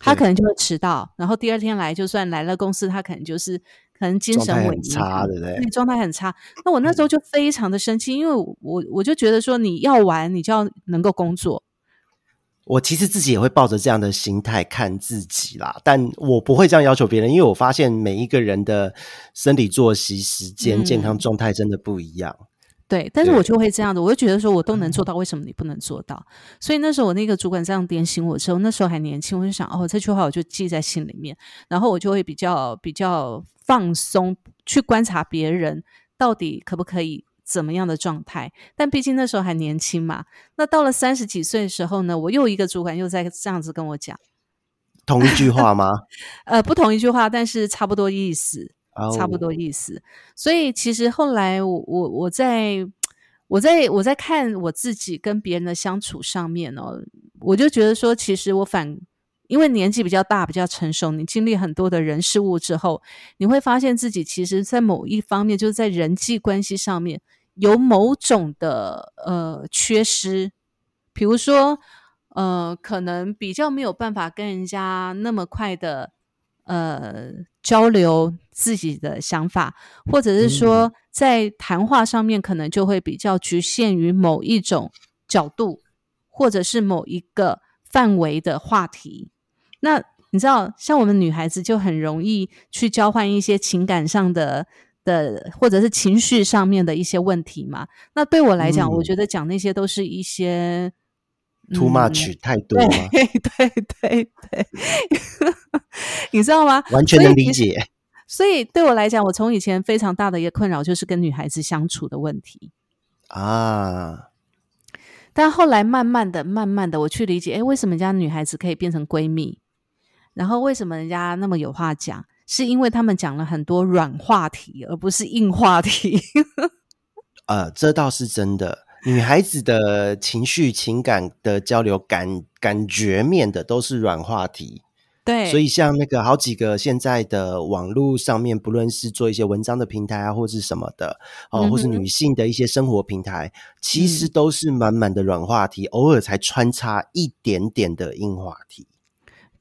Speaker 1: 他可能就会迟到，然后第二天来，就算来了公司，他可能就是。可能精神萎
Speaker 2: 差，对不对？
Speaker 1: 状态很差。那我那时候就非常的生气，因为我我就觉得说，你要玩，你就要能够工作。
Speaker 2: 我其实自己也会抱着这样的心态看自己啦，但我不会这样要求别人，因为我发现每一个人的生理作息时间、健康状态真的不一样。
Speaker 1: 对，但是我就会这样的，我就觉得说我都能做到，为什么你不能做到？所以那时候我那个主管这样点醒我之后，那时候还年轻，我就想哦，这句话我就记在心里面，然后我就会比较比较放松去观察别人到底可不可以怎么样的状态。但毕竟那时候还年轻嘛，那到了三十几岁的时候呢，我又一个主管又在这样子跟我讲
Speaker 2: 同一句话吗？
Speaker 1: 呃，不同一句话，但是差不多意思。差不多意思，所以其实后来我我我在我在我在看我自己跟别人的相处上面哦，我就觉得说，其实我反因为年纪比较大，比较成熟，你经历很多的人事物之后，你会发现自己其实，在某一方面，就是在人际关系上面有某种的呃缺失，比如说呃，可能比较没有办法跟人家那么快的。呃，交流自己的想法，或者是说在谈话上面，可能就会比较局限于某一种角度，或者是某一个范围的话题。那你知道，像我们女孩子就很容易去交换一些情感上的的，或者是情绪上面的一些问题嘛？那对我来讲，我觉得讲那些都是一些。
Speaker 2: Too much 太多吗？
Speaker 1: 对对对对，你知道吗？
Speaker 2: 完全能理解。
Speaker 1: 所以对我来讲，我从以前非常大的一个困扰就是跟女孩子相处的问题
Speaker 2: 啊。
Speaker 1: 但后来慢慢的、慢慢的，我去理解，哎，为什么人家女孩子可以变成闺蜜？然后为什么人家那么有话讲？是因为他们讲了很多软话题，而不是硬话题。
Speaker 2: 呃，这倒是真的。女孩子的情绪、情感的交流、感感觉面的都是软话题，
Speaker 1: 对，
Speaker 2: 所以像那个好几个现在的网络上面，不论是做一些文章的平台啊，或是什么的哦，或是女性的一些生活平台，其实都是满满的软话题，偶尔才穿插一点点的硬话题。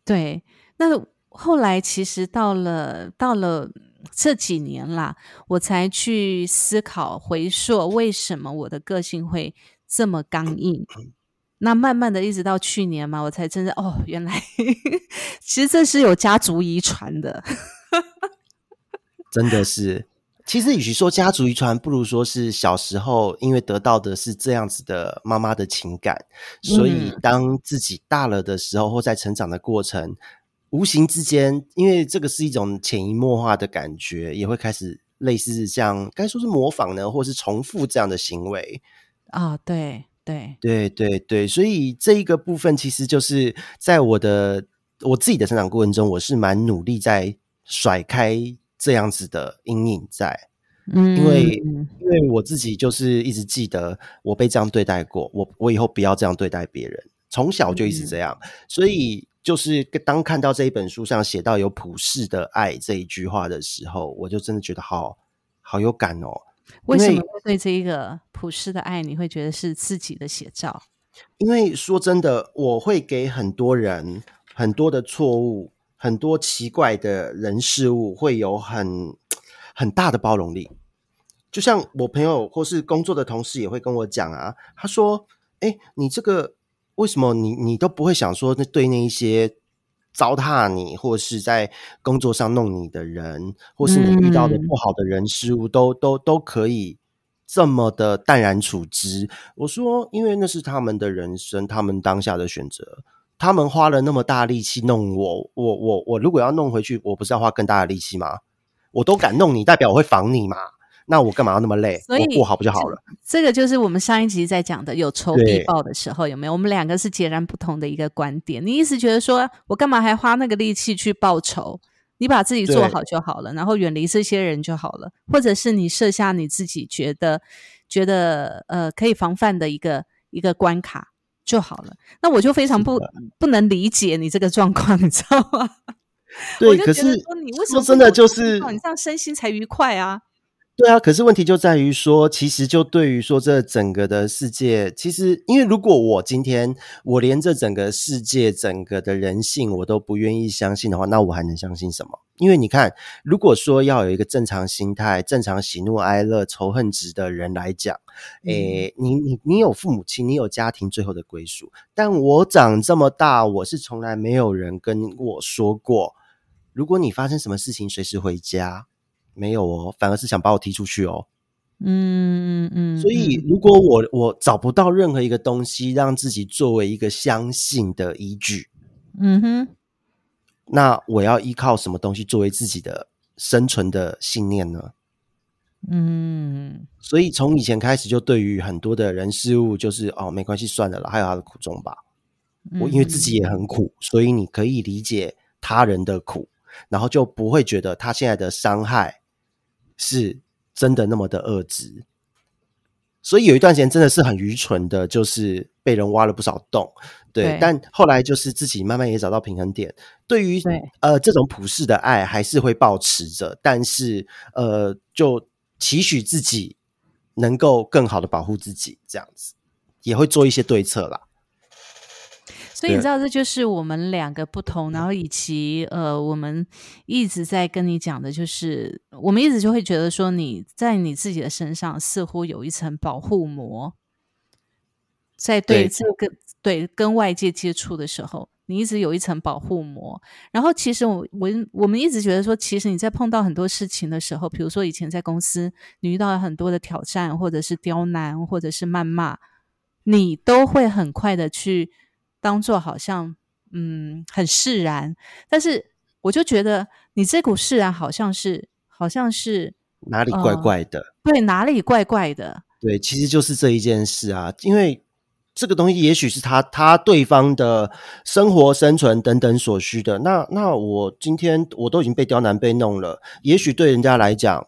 Speaker 1: 对，那后来其实到了到了这几年啦，我才去思考回溯，为什么我的个性会这么刚硬。那慢慢的，一直到去年嘛，我才真的哦，原来 其实这是有家族遗传的，
Speaker 2: 真的是。其实与其说家族遗传，不如说是小时候因为得到的是这样子的妈妈的情感，所以当自己大了的时候，或在成长的过程，无形之间，因为这个是一种潜移默化的感觉，也会开始类似像该说是模仿呢，或是重复这样的行为。
Speaker 1: 啊，对。对。
Speaker 2: 对对对，所以这一个部分其实就是在我的我自己的成长过程中，我是蛮努力在甩开这样子的阴影在，嗯，因为因为我自己就是一直记得我被这样对待过，我我以后不要这样对待别人，从小就一直这样，所以就是当看到这一本书上写到有普世的爱这一句话的时候，我就真的觉得好好有感哦。
Speaker 1: 为什么会对这一个普世的爱，你会觉得是自己的写照？
Speaker 2: 因为说真的，我会给很多人很多的错误，很多奇怪的人事物，会有很很大的包容力。就像我朋友或是工作的同事也会跟我讲啊，他说：“哎，你这个为什么你你都不会想说，那对那一些？”糟蹋你，或是在工作上弄你的人，或是你遇到的不好的人事物，都都都可以这么的淡然处之。我说，因为那是他们的人生，他们当下的选择，他们花了那么大力气弄我，我我我，如果要弄回去，我不是要花更大的力气吗？我都敢弄你，代表我会防你嘛？那我干嘛要那么累？我过好不就好了？
Speaker 1: 这个就是我们上一集在讲的，有仇必报的时候，有没有？我们两个是截然不同的一个观点。你意思觉得说，我干嘛还花那个力气去报仇？你把自己做好就好了，然后远离这些人就好了，或者是你设下你自己觉得觉得呃可以防范的一个一个关卡就好了。那我就非常不不能理解你这个状况，你知道吗？
Speaker 2: 对，可是
Speaker 1: 说你为什么
Speaker 2: 真的就是
Speaker 1: 你这样身心才愉快啊？
Speaker 2: 对啊，可是问题就在于说，其实就对于说这整个的世界，其实因为如果我今天我连这整个世界、整个的人性我都不愿意相信的话，那我还能相信什么？因为你看，如果说要有一个正常心态、正常喜怒哀乐、仇恨值的人来讲，诶，你你你有父母亲，你有家庭最后的归属，但我长这么大，我是从来没有人跟我说过，如果你发生什么事情，随时回家。没有哦，反而是想把我踢出去哦。嗯嗯嗯。所以，如果我我找不到任何一个东西让自己作为一个相信的依据，嗯哼，那我要依靠什么东西作为自己的生存的信念呢？嗯。所以从以前开始，就对于很多的人事物，就是哦，没关系，算了了，还有他的苦衷吧。我因为自己也很苦，所以你可以理解他人的苦，然后就不会觉得他现在的伤害。是真的那么的恶质，所以有一段时间真的是很愚蠢的，就是被人挖了不少洞。对，但后来就是自己慢慢也找到平衡点。对于呃这种普世的爱，还是会保持着，但是呃，就期许自己能够更好的保护自己，这样子也会做一些对策啦。
Speaker 1: 所以你知道，这就是我们两个不同，然后以及呃，我们一直在跟你讲的，就是我们一直就会觉得说，你在你自己的身上似乎有一层保护膜，在对这个对跟外界接触的时候，你一直有一层保护膜。然后其实我我我们一直觉得说，其实你在碰到很多事情的时候，比如说以前在公司，你遇到了很多的挑战，或者是刁难，或者是谩骂，你都会很快的去。当做好像嗯很释然，但是我就觉得你这股释然好像是好像是
Speaker 2: 哪里怪怪的，
Speaker 1: 对，哪里怪怪的，
Speaker 2: 对，其实就是这一件事啊，因为这个东西也许是他他对方的生活生存等等所需的，那那我今天我都已经被刁难被弄了，也许对人家来讲。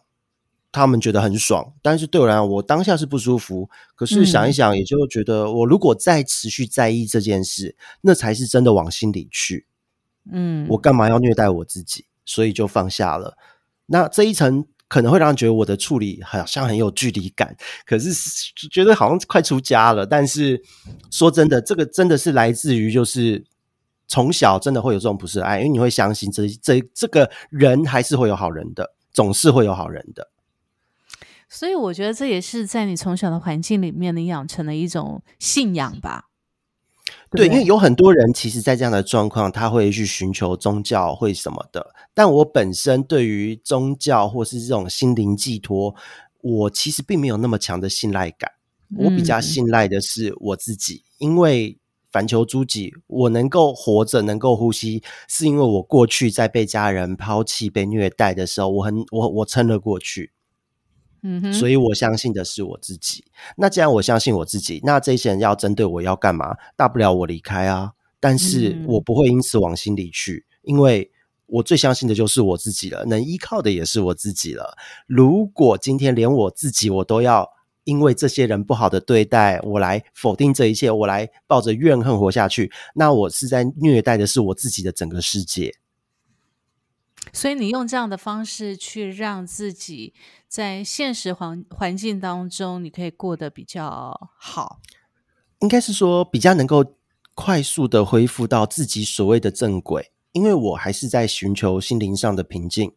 Speaker 2: 他们觉得很爽，但是对我来讲，我当下是不舒服。可是想一想，也就觉得，我如果再持续在意这件事，那才是真的往心里去。
Speaker 1: 嗯，
Speaker 2: 我干嘛要虐待我自己？所以就放下了。那这一层可能会让人觉得我的处理好像很有距离感，可是觉得好像快出家了。但是说真的，这个真的是来自于就是从小真的会有这种不是爱，因为你会相信这这这个人还是会有好人的，总是会有好人的。
Speaker 1: 所以我觉得这也是在你从小的环境里面，你养成的一种信仰吧。
Speaker 2: 对，因为有很多人其实，在这样的状况，他会去寻求宗教，会什么的。但我本身对于宗教或是这种心灵寄托，我其实并没有那么强的信赖感。我比较信赖的是我自己，因为反求诸己，我能够活着，能够呼吸，是因为我过去在被家人抛弃、被虐待的时候，我很我我撑了过去。
Speaker 1: 嗯哼，
Speaker 2: 所以我相信的是我自己。那既然我相信我自己，那这些人要针对我要干嘛？大不了我离开啊！但是我不会因此往心里去，因为我最相信的就是我自己了，能依靠的也是我自己了。如果今天连我自己我都要因为这些人不好的对待，我来否定这一切，我来抱着怨恨活下去，那我是在虐待的是我自己的整个世界。
Speaker 1: 所以你用这样的方式去让自己在现实环环境当中，你可以过得比较好，
Speaker 2: 应该是说比较能够快速的恢复到自己所谓的正轨，因为我还是在寻求心灵上的平静。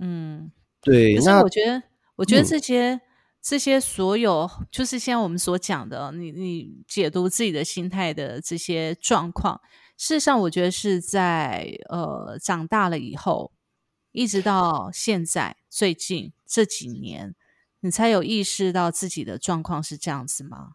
Speaker 1: 嗯，
Speaker 2: 对。
Speaker 1: 可是我觉得，我觉得这些这些所有，就是现在我们所讲的，你你解读自己的心态的这些状况。事实上，我觉得是在呃长大了以后，一直到现在最近这几年，你才有意识到自己的状况是这样子吗？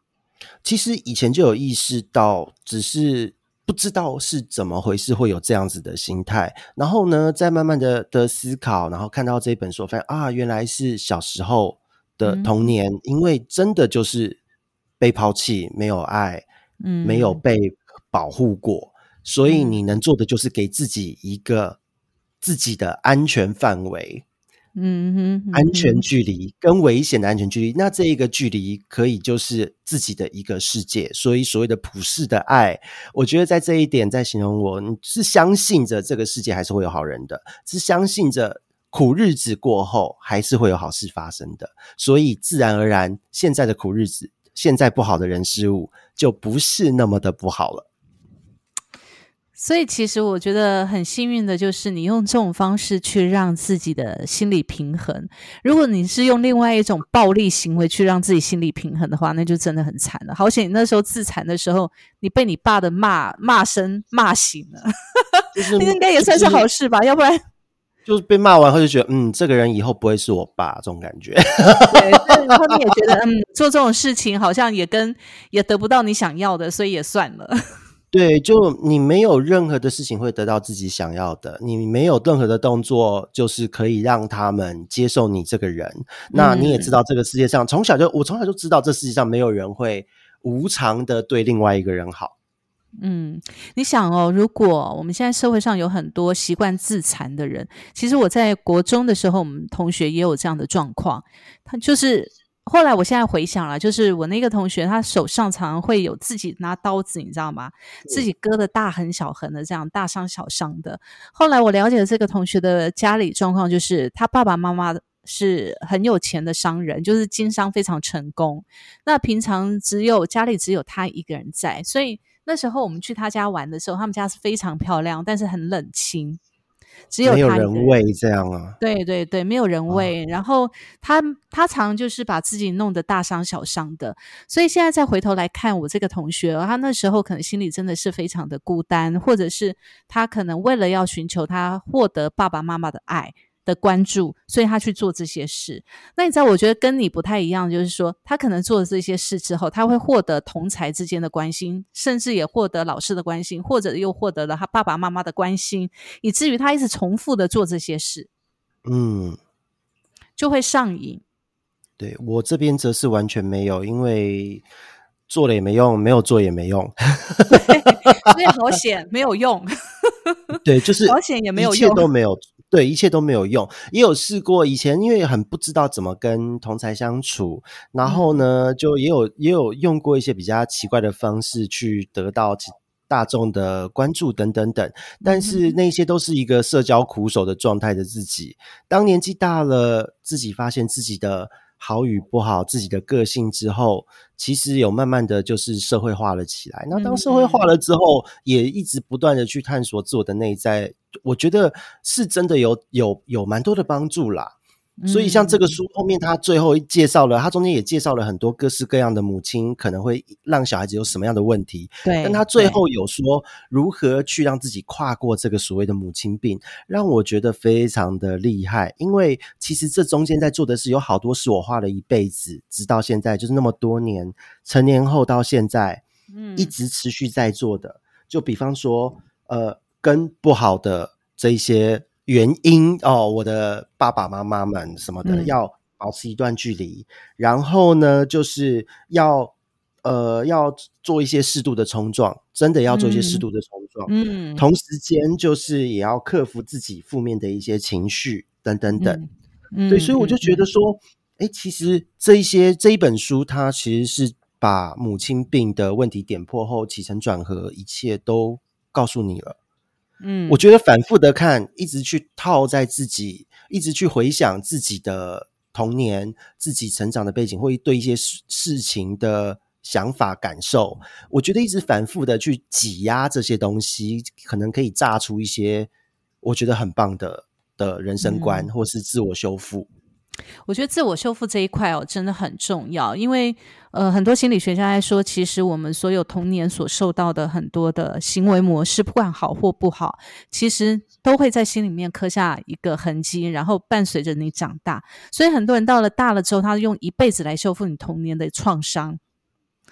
Speaker 2: 其实以前就有意识到，只是不知道是怎么回事，会有这样子的心态。然后呢，再慢慢的的思考，然后看到这本书，发现啊，原来是小时候的童年，因为真的就是被抛弃，没有爱，嗯，没有被保护过。所以你能做的就是给自己一个自己的安全范围，
Speaker 1: 嗯哼，
Speaker 2: 安全距离跟危险的安全距离。那这一个距离可以就是自己的一个世界。所以所谓的普世的爱，我觉得在这一点在形容我，你是相信着这个世界还是会有好人的，是相信着苦日子过后还是会有好事发生的。所以自然而然，现在的苦日子，现在不好的人事物就不是那么的不好了。
Speaker 1: 所以，其实我觉得很幸运的，就是你用这种方式去让自己的心理平衡。如果你是用另外一种暴力行为去让自己心理平衡的话，那就真的很惨了。好险，你那时候自残的时候，你被你爸的骂骂声骂醒了，应该也算是好事吧？要不然，
Speaker 2: 就是被骂完后就觉得，嗯，这个人以后不会是我爸，这种感觉。
Speaker 1: 对，然后你也觉得，嗯，做这种事情好像也跟也得不到你想要的，所以也算了。
Speaker 2: 对，就你没有任何的事情会得到自己想要的，你没有任何的动作就是可以让他们接受你这个人。那你也知道，这个世界上从小就我从小就知道，这世界上没有人会无偿的对另外一个人好。
Speaker 1: 嗯，你想哦，如果我们现在社会上有很多习惯自残的人，其实我在国中的时候，我们同学也有这样的状况，他就是。后来，我现在回想了，就是我那个同学，他手上常常会有自己拿刀子，你知道吗？自己割的大痕小痕的，这样大伤小伤的。后来我了解了这个同学的家里状况，就是他爸爸妈妈是很有钱的商人，就是经商非常成功。那平常只有家里只有他一个人在，所以那时候我们去他家玩的时候，他们家是非常漂亮，但是很冷清。只有
Speaker 2: 没有人喂这样啊？
Speaker 1: 对对对，没有人喂。然后他他常就是把自己弄得大伤小伤的。所以现在再回头来看我这个同学，他那时候可能心里真的是非常的孤单，或者是他可能为了要寻求他获得爸爸妈妈的爱。的关注，所以他去做这些事。那你知道，我觉得跟你不太一样，就是说，他可能做了这些事之后，他会获得同才之间的关心，甚至也获得老师的关心，或者又获得了他爸爸妈妈的关心，以至于他一直重复的做这些事，
Speaker 2: 嗯，
Speaker 1: 就会上瘾。
Speaker 2: 对我这边则是完全没有，因为做了也没用，没有做也没用，
Speaker 1: 所以保险没有用。
Speaker 2: 对，就是
Speaker 1: 保险也没有，
Speaker 2: 一切都没有。对，一切都没有用。也有试过以前，因为很不知道怎么跟同才相处，然后呢，就也有也有用过一些比较奇怪的方式去得到大众的关注等等等。但是那些都是一个社交苦手的状态的自己。当年纪大了，自己发现自己的。好与不好，自己的个性之后，其实有慢慢的就是社会化了起来。那当社会化了之后，也一直不断的去探索自我的内在，我觉得是真的有有有蛮多的帮助啦。所以，像这个书后面，他最后介绍了，他中间也介绍了很多各式各样的母亲可能会让小孩子有什么样的问题。
Speaker 1: 对，
Speaker 2: 但他最后有说如何去让自己跨过这个所谓的母亲病，让我觉得非常的厉害。因为其实这中间在做的是有好多是我花了一辈子，直到现在就是那么多年成年后到现在，嗯，一直持续在做的。就比方说，呃，跟不好的这一些。原因哦，我的爸爸妈妈们什么的要保持一段距离，然后呢，就是要呃要做一些适度的冲撞，真的要做一些适度的冲撞。嗯，同时间就是也要克服自己负面的一些情绪等等等。对，所以我就觉得说，哎，其实这一些这一本书，它其实是把母亲病的问题点破后起承转合，一切都告诉你了。嗯，我觉得反复的看，一直去套在自己，一直去回想自己的童年、自己成长的背景，或对一些事事情的想法、感受，我觉得一直反复的去挤压这些东西，可能可以炸出一些我觉得很棒的的人生观，或是自我修复。
Speaker 1: 我觉得自我修复这一块哦，真的很重要，因为呃，很多心理学家在说，其实我们所有童年所受到的很多的行为模式，不管好或不好，其实都会在心里面刻下一个痕迹，然后伴随着你长大。所以很多人到了大了之后，他用一辈子来修复你童年的创伤。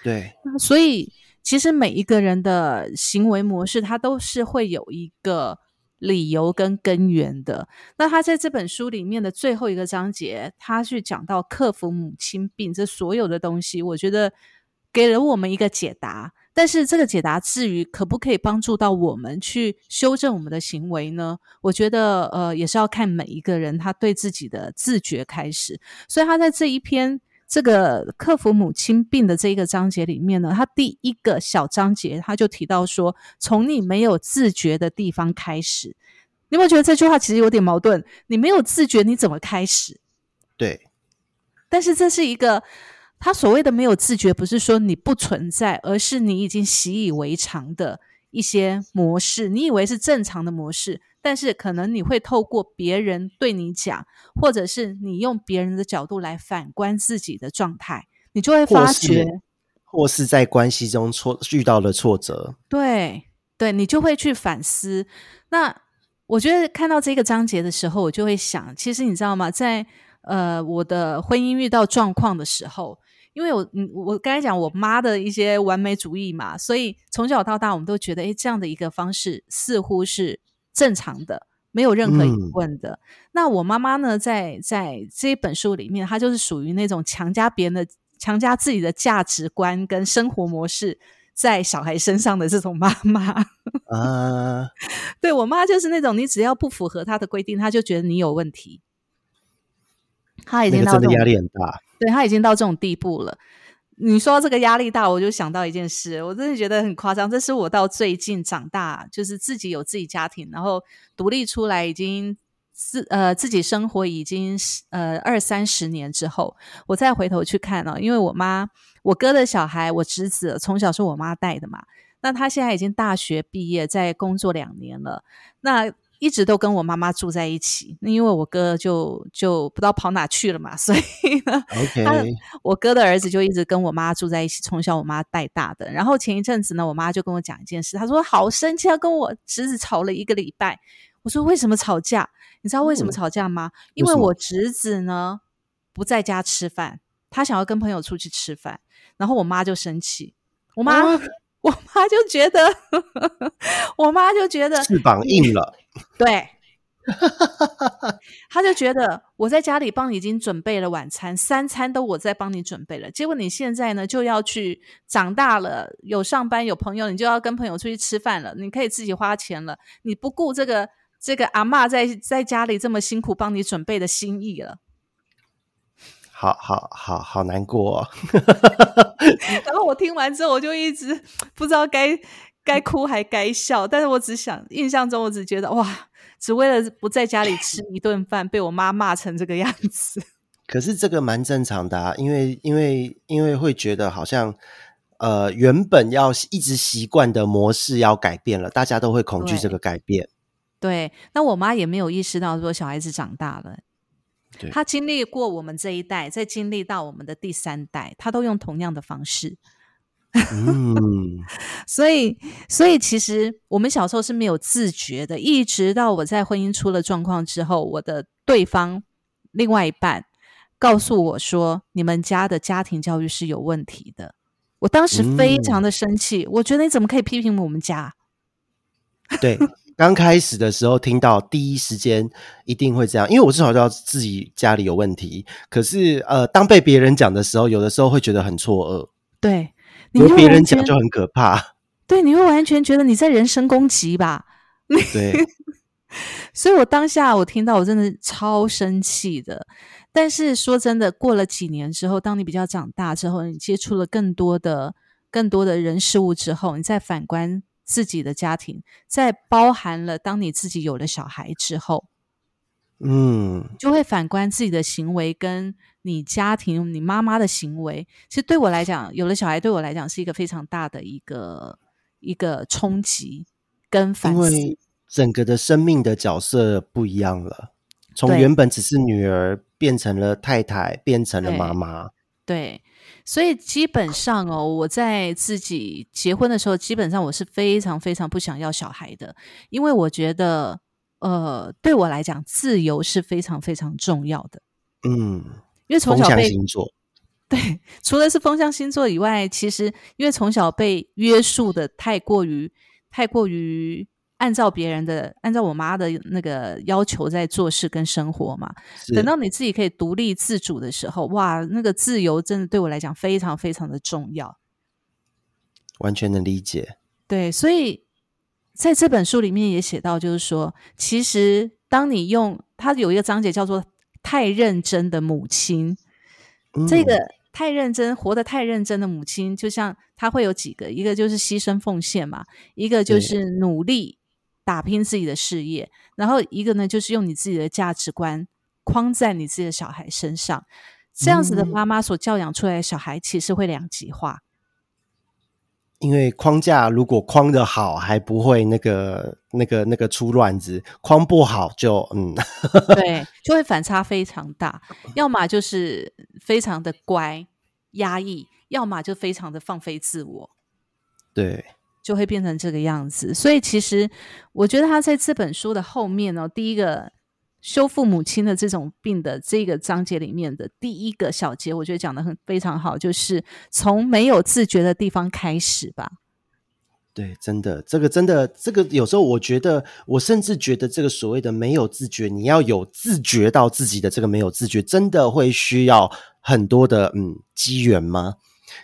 Speaker 2: 对，
Speaker 1: 所以其实每一个人的行为模式，他都是会有一个。理由跟根源的，那他在这本书里面的最后一个章节，他去讲到克服母亲病这所有的东西，我觉得给了我们一个解答。但是这个解答至于可不可以帮助到我们去修正我们的行为呢？我觉得呃，也是要看每一个人他对自己的自觉开始。所以他在这一篇。这个克服母亲病的这一个章节里面呢，他第一个小章节他就提到说，从你没有自觉的地方开始。你有没有觉得这句话其实有点矛盾？你没有自觉，你怎么开始？
Speaker 2: 对。
Speaker 1: 但是这是一个他所谓的没有自觉，不是说你不存在，而是你已经习以为常的一些模式，你以为是正常的模式。但是可能你会透过别人对你讲，或者是你用别人的角度来反观自己的状态，你就会发觉，
Speaker 2: 或是在关系中挫遇到了挫折，
Speaker 1: 对对，你就会去反思。那我觉得看到这个章节的时候，我就会想，其实你知道吗？在呃我的婚姻遇到状况的时候，因为我嗯我刚才讲我妈的一些完美主义嘛，所以从小到大我们都觉得，哎，这样的一个方式似乎是。正常的，没有任何疑问的。那我妈妈呢，在在这一本书里面，她就是属于那种强加别人的、强加自己的价值观跟生活模式在小孩身上的这种妈妈。啊，对我妈就是那种，你只要不符合她的规定，她就觉得你有问题。她已经到
Speaker 2: 真的压力很大，
Speaker 1: 对她已经到这种地步了。你说这个压力大，我就想到一件事，我真的觉得很夸张。这是我到最近长大，就是自己有自己家庭，然后独立出来，已经自呃自己生活已经呃二三十年之后，我再回头去看呢，因为我妈我哥的小孩，我侄子从小是我妈带的嘛，那他现在已经大学毕业，在工作两年了，那。一直都跟我妈妈住在一起，那因为我哥就就不知道跑哪去了嘛，所以呢，他我哥的儿子就一直跟我妈住在一起，从小我妈带大的。然后前一阵子呢，我妈就跟我讲一件事，她说好生气，要跟我侄子吵了一个礼拜。我说为什么吵架？你知道为什么吵架吗？因为我侄子呢不在家吃饭，他想要跟朋友出去吃饭，然后我妈就生气，我妈。我妈就觉得，我妈就觉得
Speaker 2: 翅膀硬了。
Speaker 1: 对，他就觉得我在家里帮你已经准备了晚餐，三餐都我在帮你准备了。结果你现在呢就要去长大了，有上班有朋友，你就要跟朋友出去吃饭了。你可以自己花钱了，你不顾这个这个阿妈在在家里这么辛苦帮你准备的心意了。
Speaker 2: 好好好好难过，
Speaker 1: 然后我听完之后，我就一直不知道该该哭还该笑，但是我只想印象中，我只觉得哇，只为了不在家里吃一顿饭，被我妈骂成这个样子。
Speaker 2: 可是这个蛮正常的啊，因为因为因为会觉得好像呃原本要一直习惯的模式要改变了，大家都会恐惧这个改变。
Speaker 1: 对，那我妈也没有意识到说小孩子长大了，她经历过我们这一代，再经历到我们的第三代，她都用同样的方式。嗯，所以，所以其实我们小时候是没有自觉的，一直到我在婚姻出了状况之后，我的对方另外一半告诉我说：“你们家的家庭教育是有问题的。”我当时非常的生气，我觉得你怎么可以批评我们家？
Speaker 2: 对，刚开始的时候听到第一时间一定会这样，因为我至少知道自己家里有问题。可是，呃，当被别人讲的时候，有的时候会觉得很错愕。
Speaker 1: 对。
Speaker 2: 由别人讲就很可怕，
Speaker 1: 对，你会完全觉得你在人身攻击吧？
Speaker 2: 对，
Speaker 1: 所以我当下我听到我真的超生气的。但是说真的，过了几年之后，当你比较长大之后，你接触了更多的、更多的人事物之后，你再反观自己的家庭，在包含了当你自己有了小孩之后，嗯，就会反观自己的行为跟。你家庭，你妈妈的行为，其实对我来讲，有了小孩对我来讲是一个非常大的一个一个冲击跟反思。
Speaker 2: 整个的生命的角色不一样了，从原本只是女儿变成了太太，变成了妈妈。
Speaker 1: 对，所以基本上哦，我在自己结婚的时候，基本上我是非常非常不想要小孩的，因为我觉得，呃，对我来讲，自由是非常非常重要的。嗯。因为从小被对，除了是风象星座以外，其实因为从小被约束的太过于太过于按照别人的按照我妈的那个要求在做事跟生活嘛。等到你自己可以独立自主的时候，哇，那个自由真的对我来讲非常非常的重要。
Speaker 2: 完全能理解。
Speaker 1: 对，所以在这本书里面也写到，就是说，其实当你用它有一个章节叫做。太认真的母亲，这个太认真，活得太认真的母亲，就像她会有几个，一个就是牺牲奉献嘛，一个就是努力打拼自己的事业，然后一个呢就是用你自己的价值观框在你自己的小孩身上，这样子的妈妈所教养出来的小孩，其实会两极化。
Speaker 2: 因为框架如果框的好，还不会那个那个那个出乱子；框不好，就嗯，
Speaker 1: 对，就会反差非常大。要么就是非常的乖压抑，要么就非常的放飞自我，
Speaker 2: 对，
Speaker 1: 就会变成这个样子。所以其实我觉得他在这本书的后面呢，第一个。修复母亲的这种病的这个章节里面的第一个小节，我觉得讲的很非常好，就是从没有自觉的地方开始吧。
Speaker 2: 对，真的，这个真的，这个有时候我觉得，我甚至觉得这个所谓的没有自觉，你要有自觉到自己的这个没有自觉，真的会需要很多的嗯机缘吗？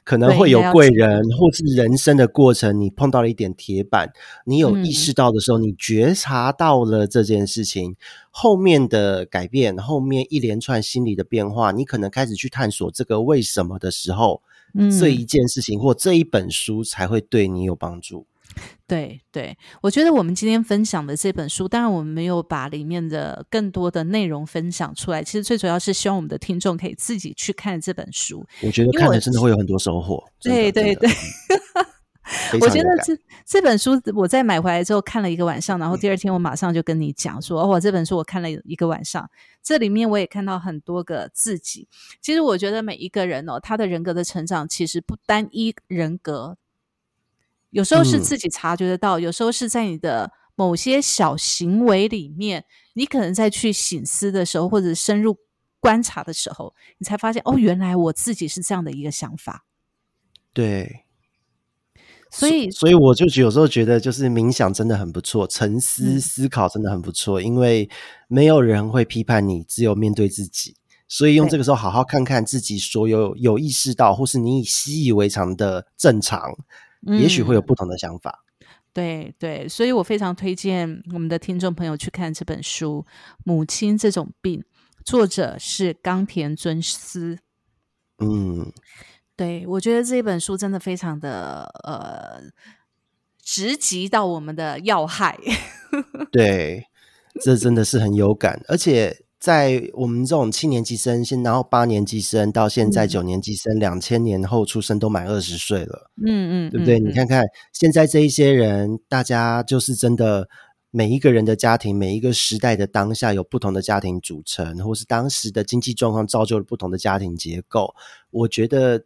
Speaker 2: 可能会有贵人，或是人生的过程，你碰到了一点铁板，你有意识到的时候，你觉察到了这件事情后面的改变，后面一连串心理的变化，你可能开始去探索这个为什么的时候，这一件事情或这一本书才会对你有帮助。
Speaker 1: 对对，我觉得我们今天分享的这本书，当然我们没有把里面的更多的内容分享出来。其实最主要是希望我们的听众可以自己去看这本书。
Speaker 2: 我觉得看了真的会有很多收获。
Speaker 1: 对对对，我觉得这这本书我在买回来之后看了一个晚上，然后第二天我马上就跟你讲说：“哦，这本书我看了一个晚上，这里面我也看到很多个自己。其实我觉得每一个人哦，他的人格的成长其实不单一人格。”有时候是自己察觉得到，有时候是在你的某些小行为里面，你可能在去醒思的时候，或者深入观察的时候，你才发现哦，原来我自己是这样的一个想法。
Speaker 2: 对，
Speaker 1: 所以，
Speaker 2: 所以我就有时候觉得，就是冥想真的很不错，沉思思考真的很不错，因为没有人会批判你，只有面对自己。所以用这个时候好好看看自己所有有意识到，或是你习以为常的正常。也许会有不同的想法，
Speaker 1: 对对，所以我非常推荐我们的听众朋友去看这本书《母亲这种病》，作者是冈田尊司。嗯，对我觉得这本书真的非常的呃直击到我们的要害。
Speaker 2: 对，这真的是很有感，而且在我们这种七年级生，现然后八年级生到现在九年级生，两千年后出生都满二十岁了，
Speaker 1: 嗯嗯，
Speaker 2: 对不对？
Speaker 1: 嗯
Speaker 2: 你看看现在这一些人，大家就是真的。每一个人的家庭，每一个时代的当下有不同的家庭组成，或是当时的经济状况造就了不同的家庭结构。我觉得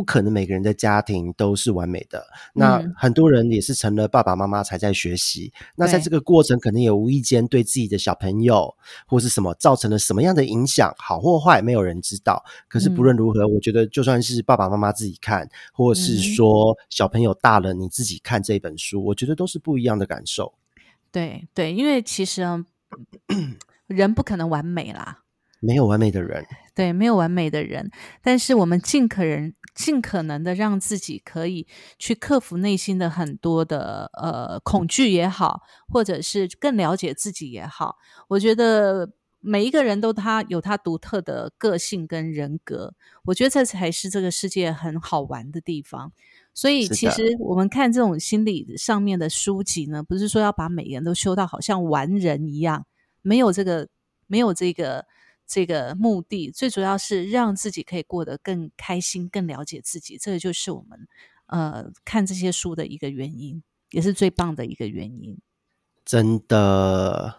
Speaker 2: 不可能每个人的家庭都是完美的。那
Speaker 1: 嗯
Speaker 2: 很多人也是成了爸爸妈妈才在学习。那在这个过程，可能也无意间对自己的小朋友或是什么造成了什么样的影响，好或坏，没有人知道。可是
Speaker 1: 嗯
Speaker 2: 不论如何，我觉得就算是爸爸妈妈自己看，或者是说小朋友大了你自己看这本书，我觉得都是不一样的感受。
Speaker 1: 对对，因为其实啊人不可能完美啦，
Speaker 2: 没有完美的人，
Speaker 1: 对，没有完美的人，但是我们尽可能尽可能的让自己可以去克服内心的很多的呃恐惧也好，或者是更了解自己也好，我觉得每一个人都他有他独特的个性跟人格，我觉得这才是这个世界很好玩的地方。所以，其实我们看这种心理上面的书籍呢，不是说要把每个人都修到好像完人一样，没有这个，没有这个这个目的。最主要是让自己可以过得更开心，更了解自己。这个就是我们呃看这些书的一个原因，也是最棒的一个原因。
Speaker 2: 真的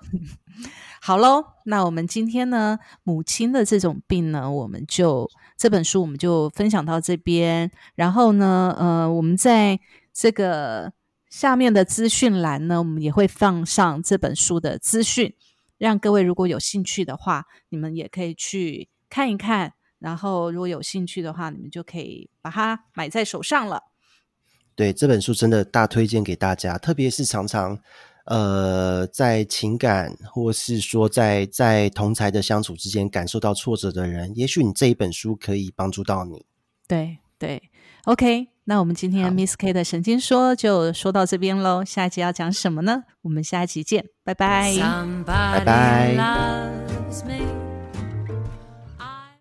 Speaker 1: 好喽，那我们今天呢，母亲的这种病呢，我们就这本书我们就分享到这边。然后呢，呃，我们在这个下面的资讯栏呢，我们也会放上这本书的资讯，让各位如果有兴趣的话，你们也可以去看一看。然后如果有兴趣的话，你们就可以把它买在手上了。
Speaker 2: 对这本书真的大推荐给大家，特别是常常呃在情感或是说在在同才的相处之间感受到挫折的人，也许你这一本书可以帮助到你。
Speaker 1: 对对，OK，那我们今天 Miss K 的神经说就说到这边喽，下一集要讲什么呢？我们下一集见，拜拜，
Speaker 2: 拜
Speaker 3: 拜。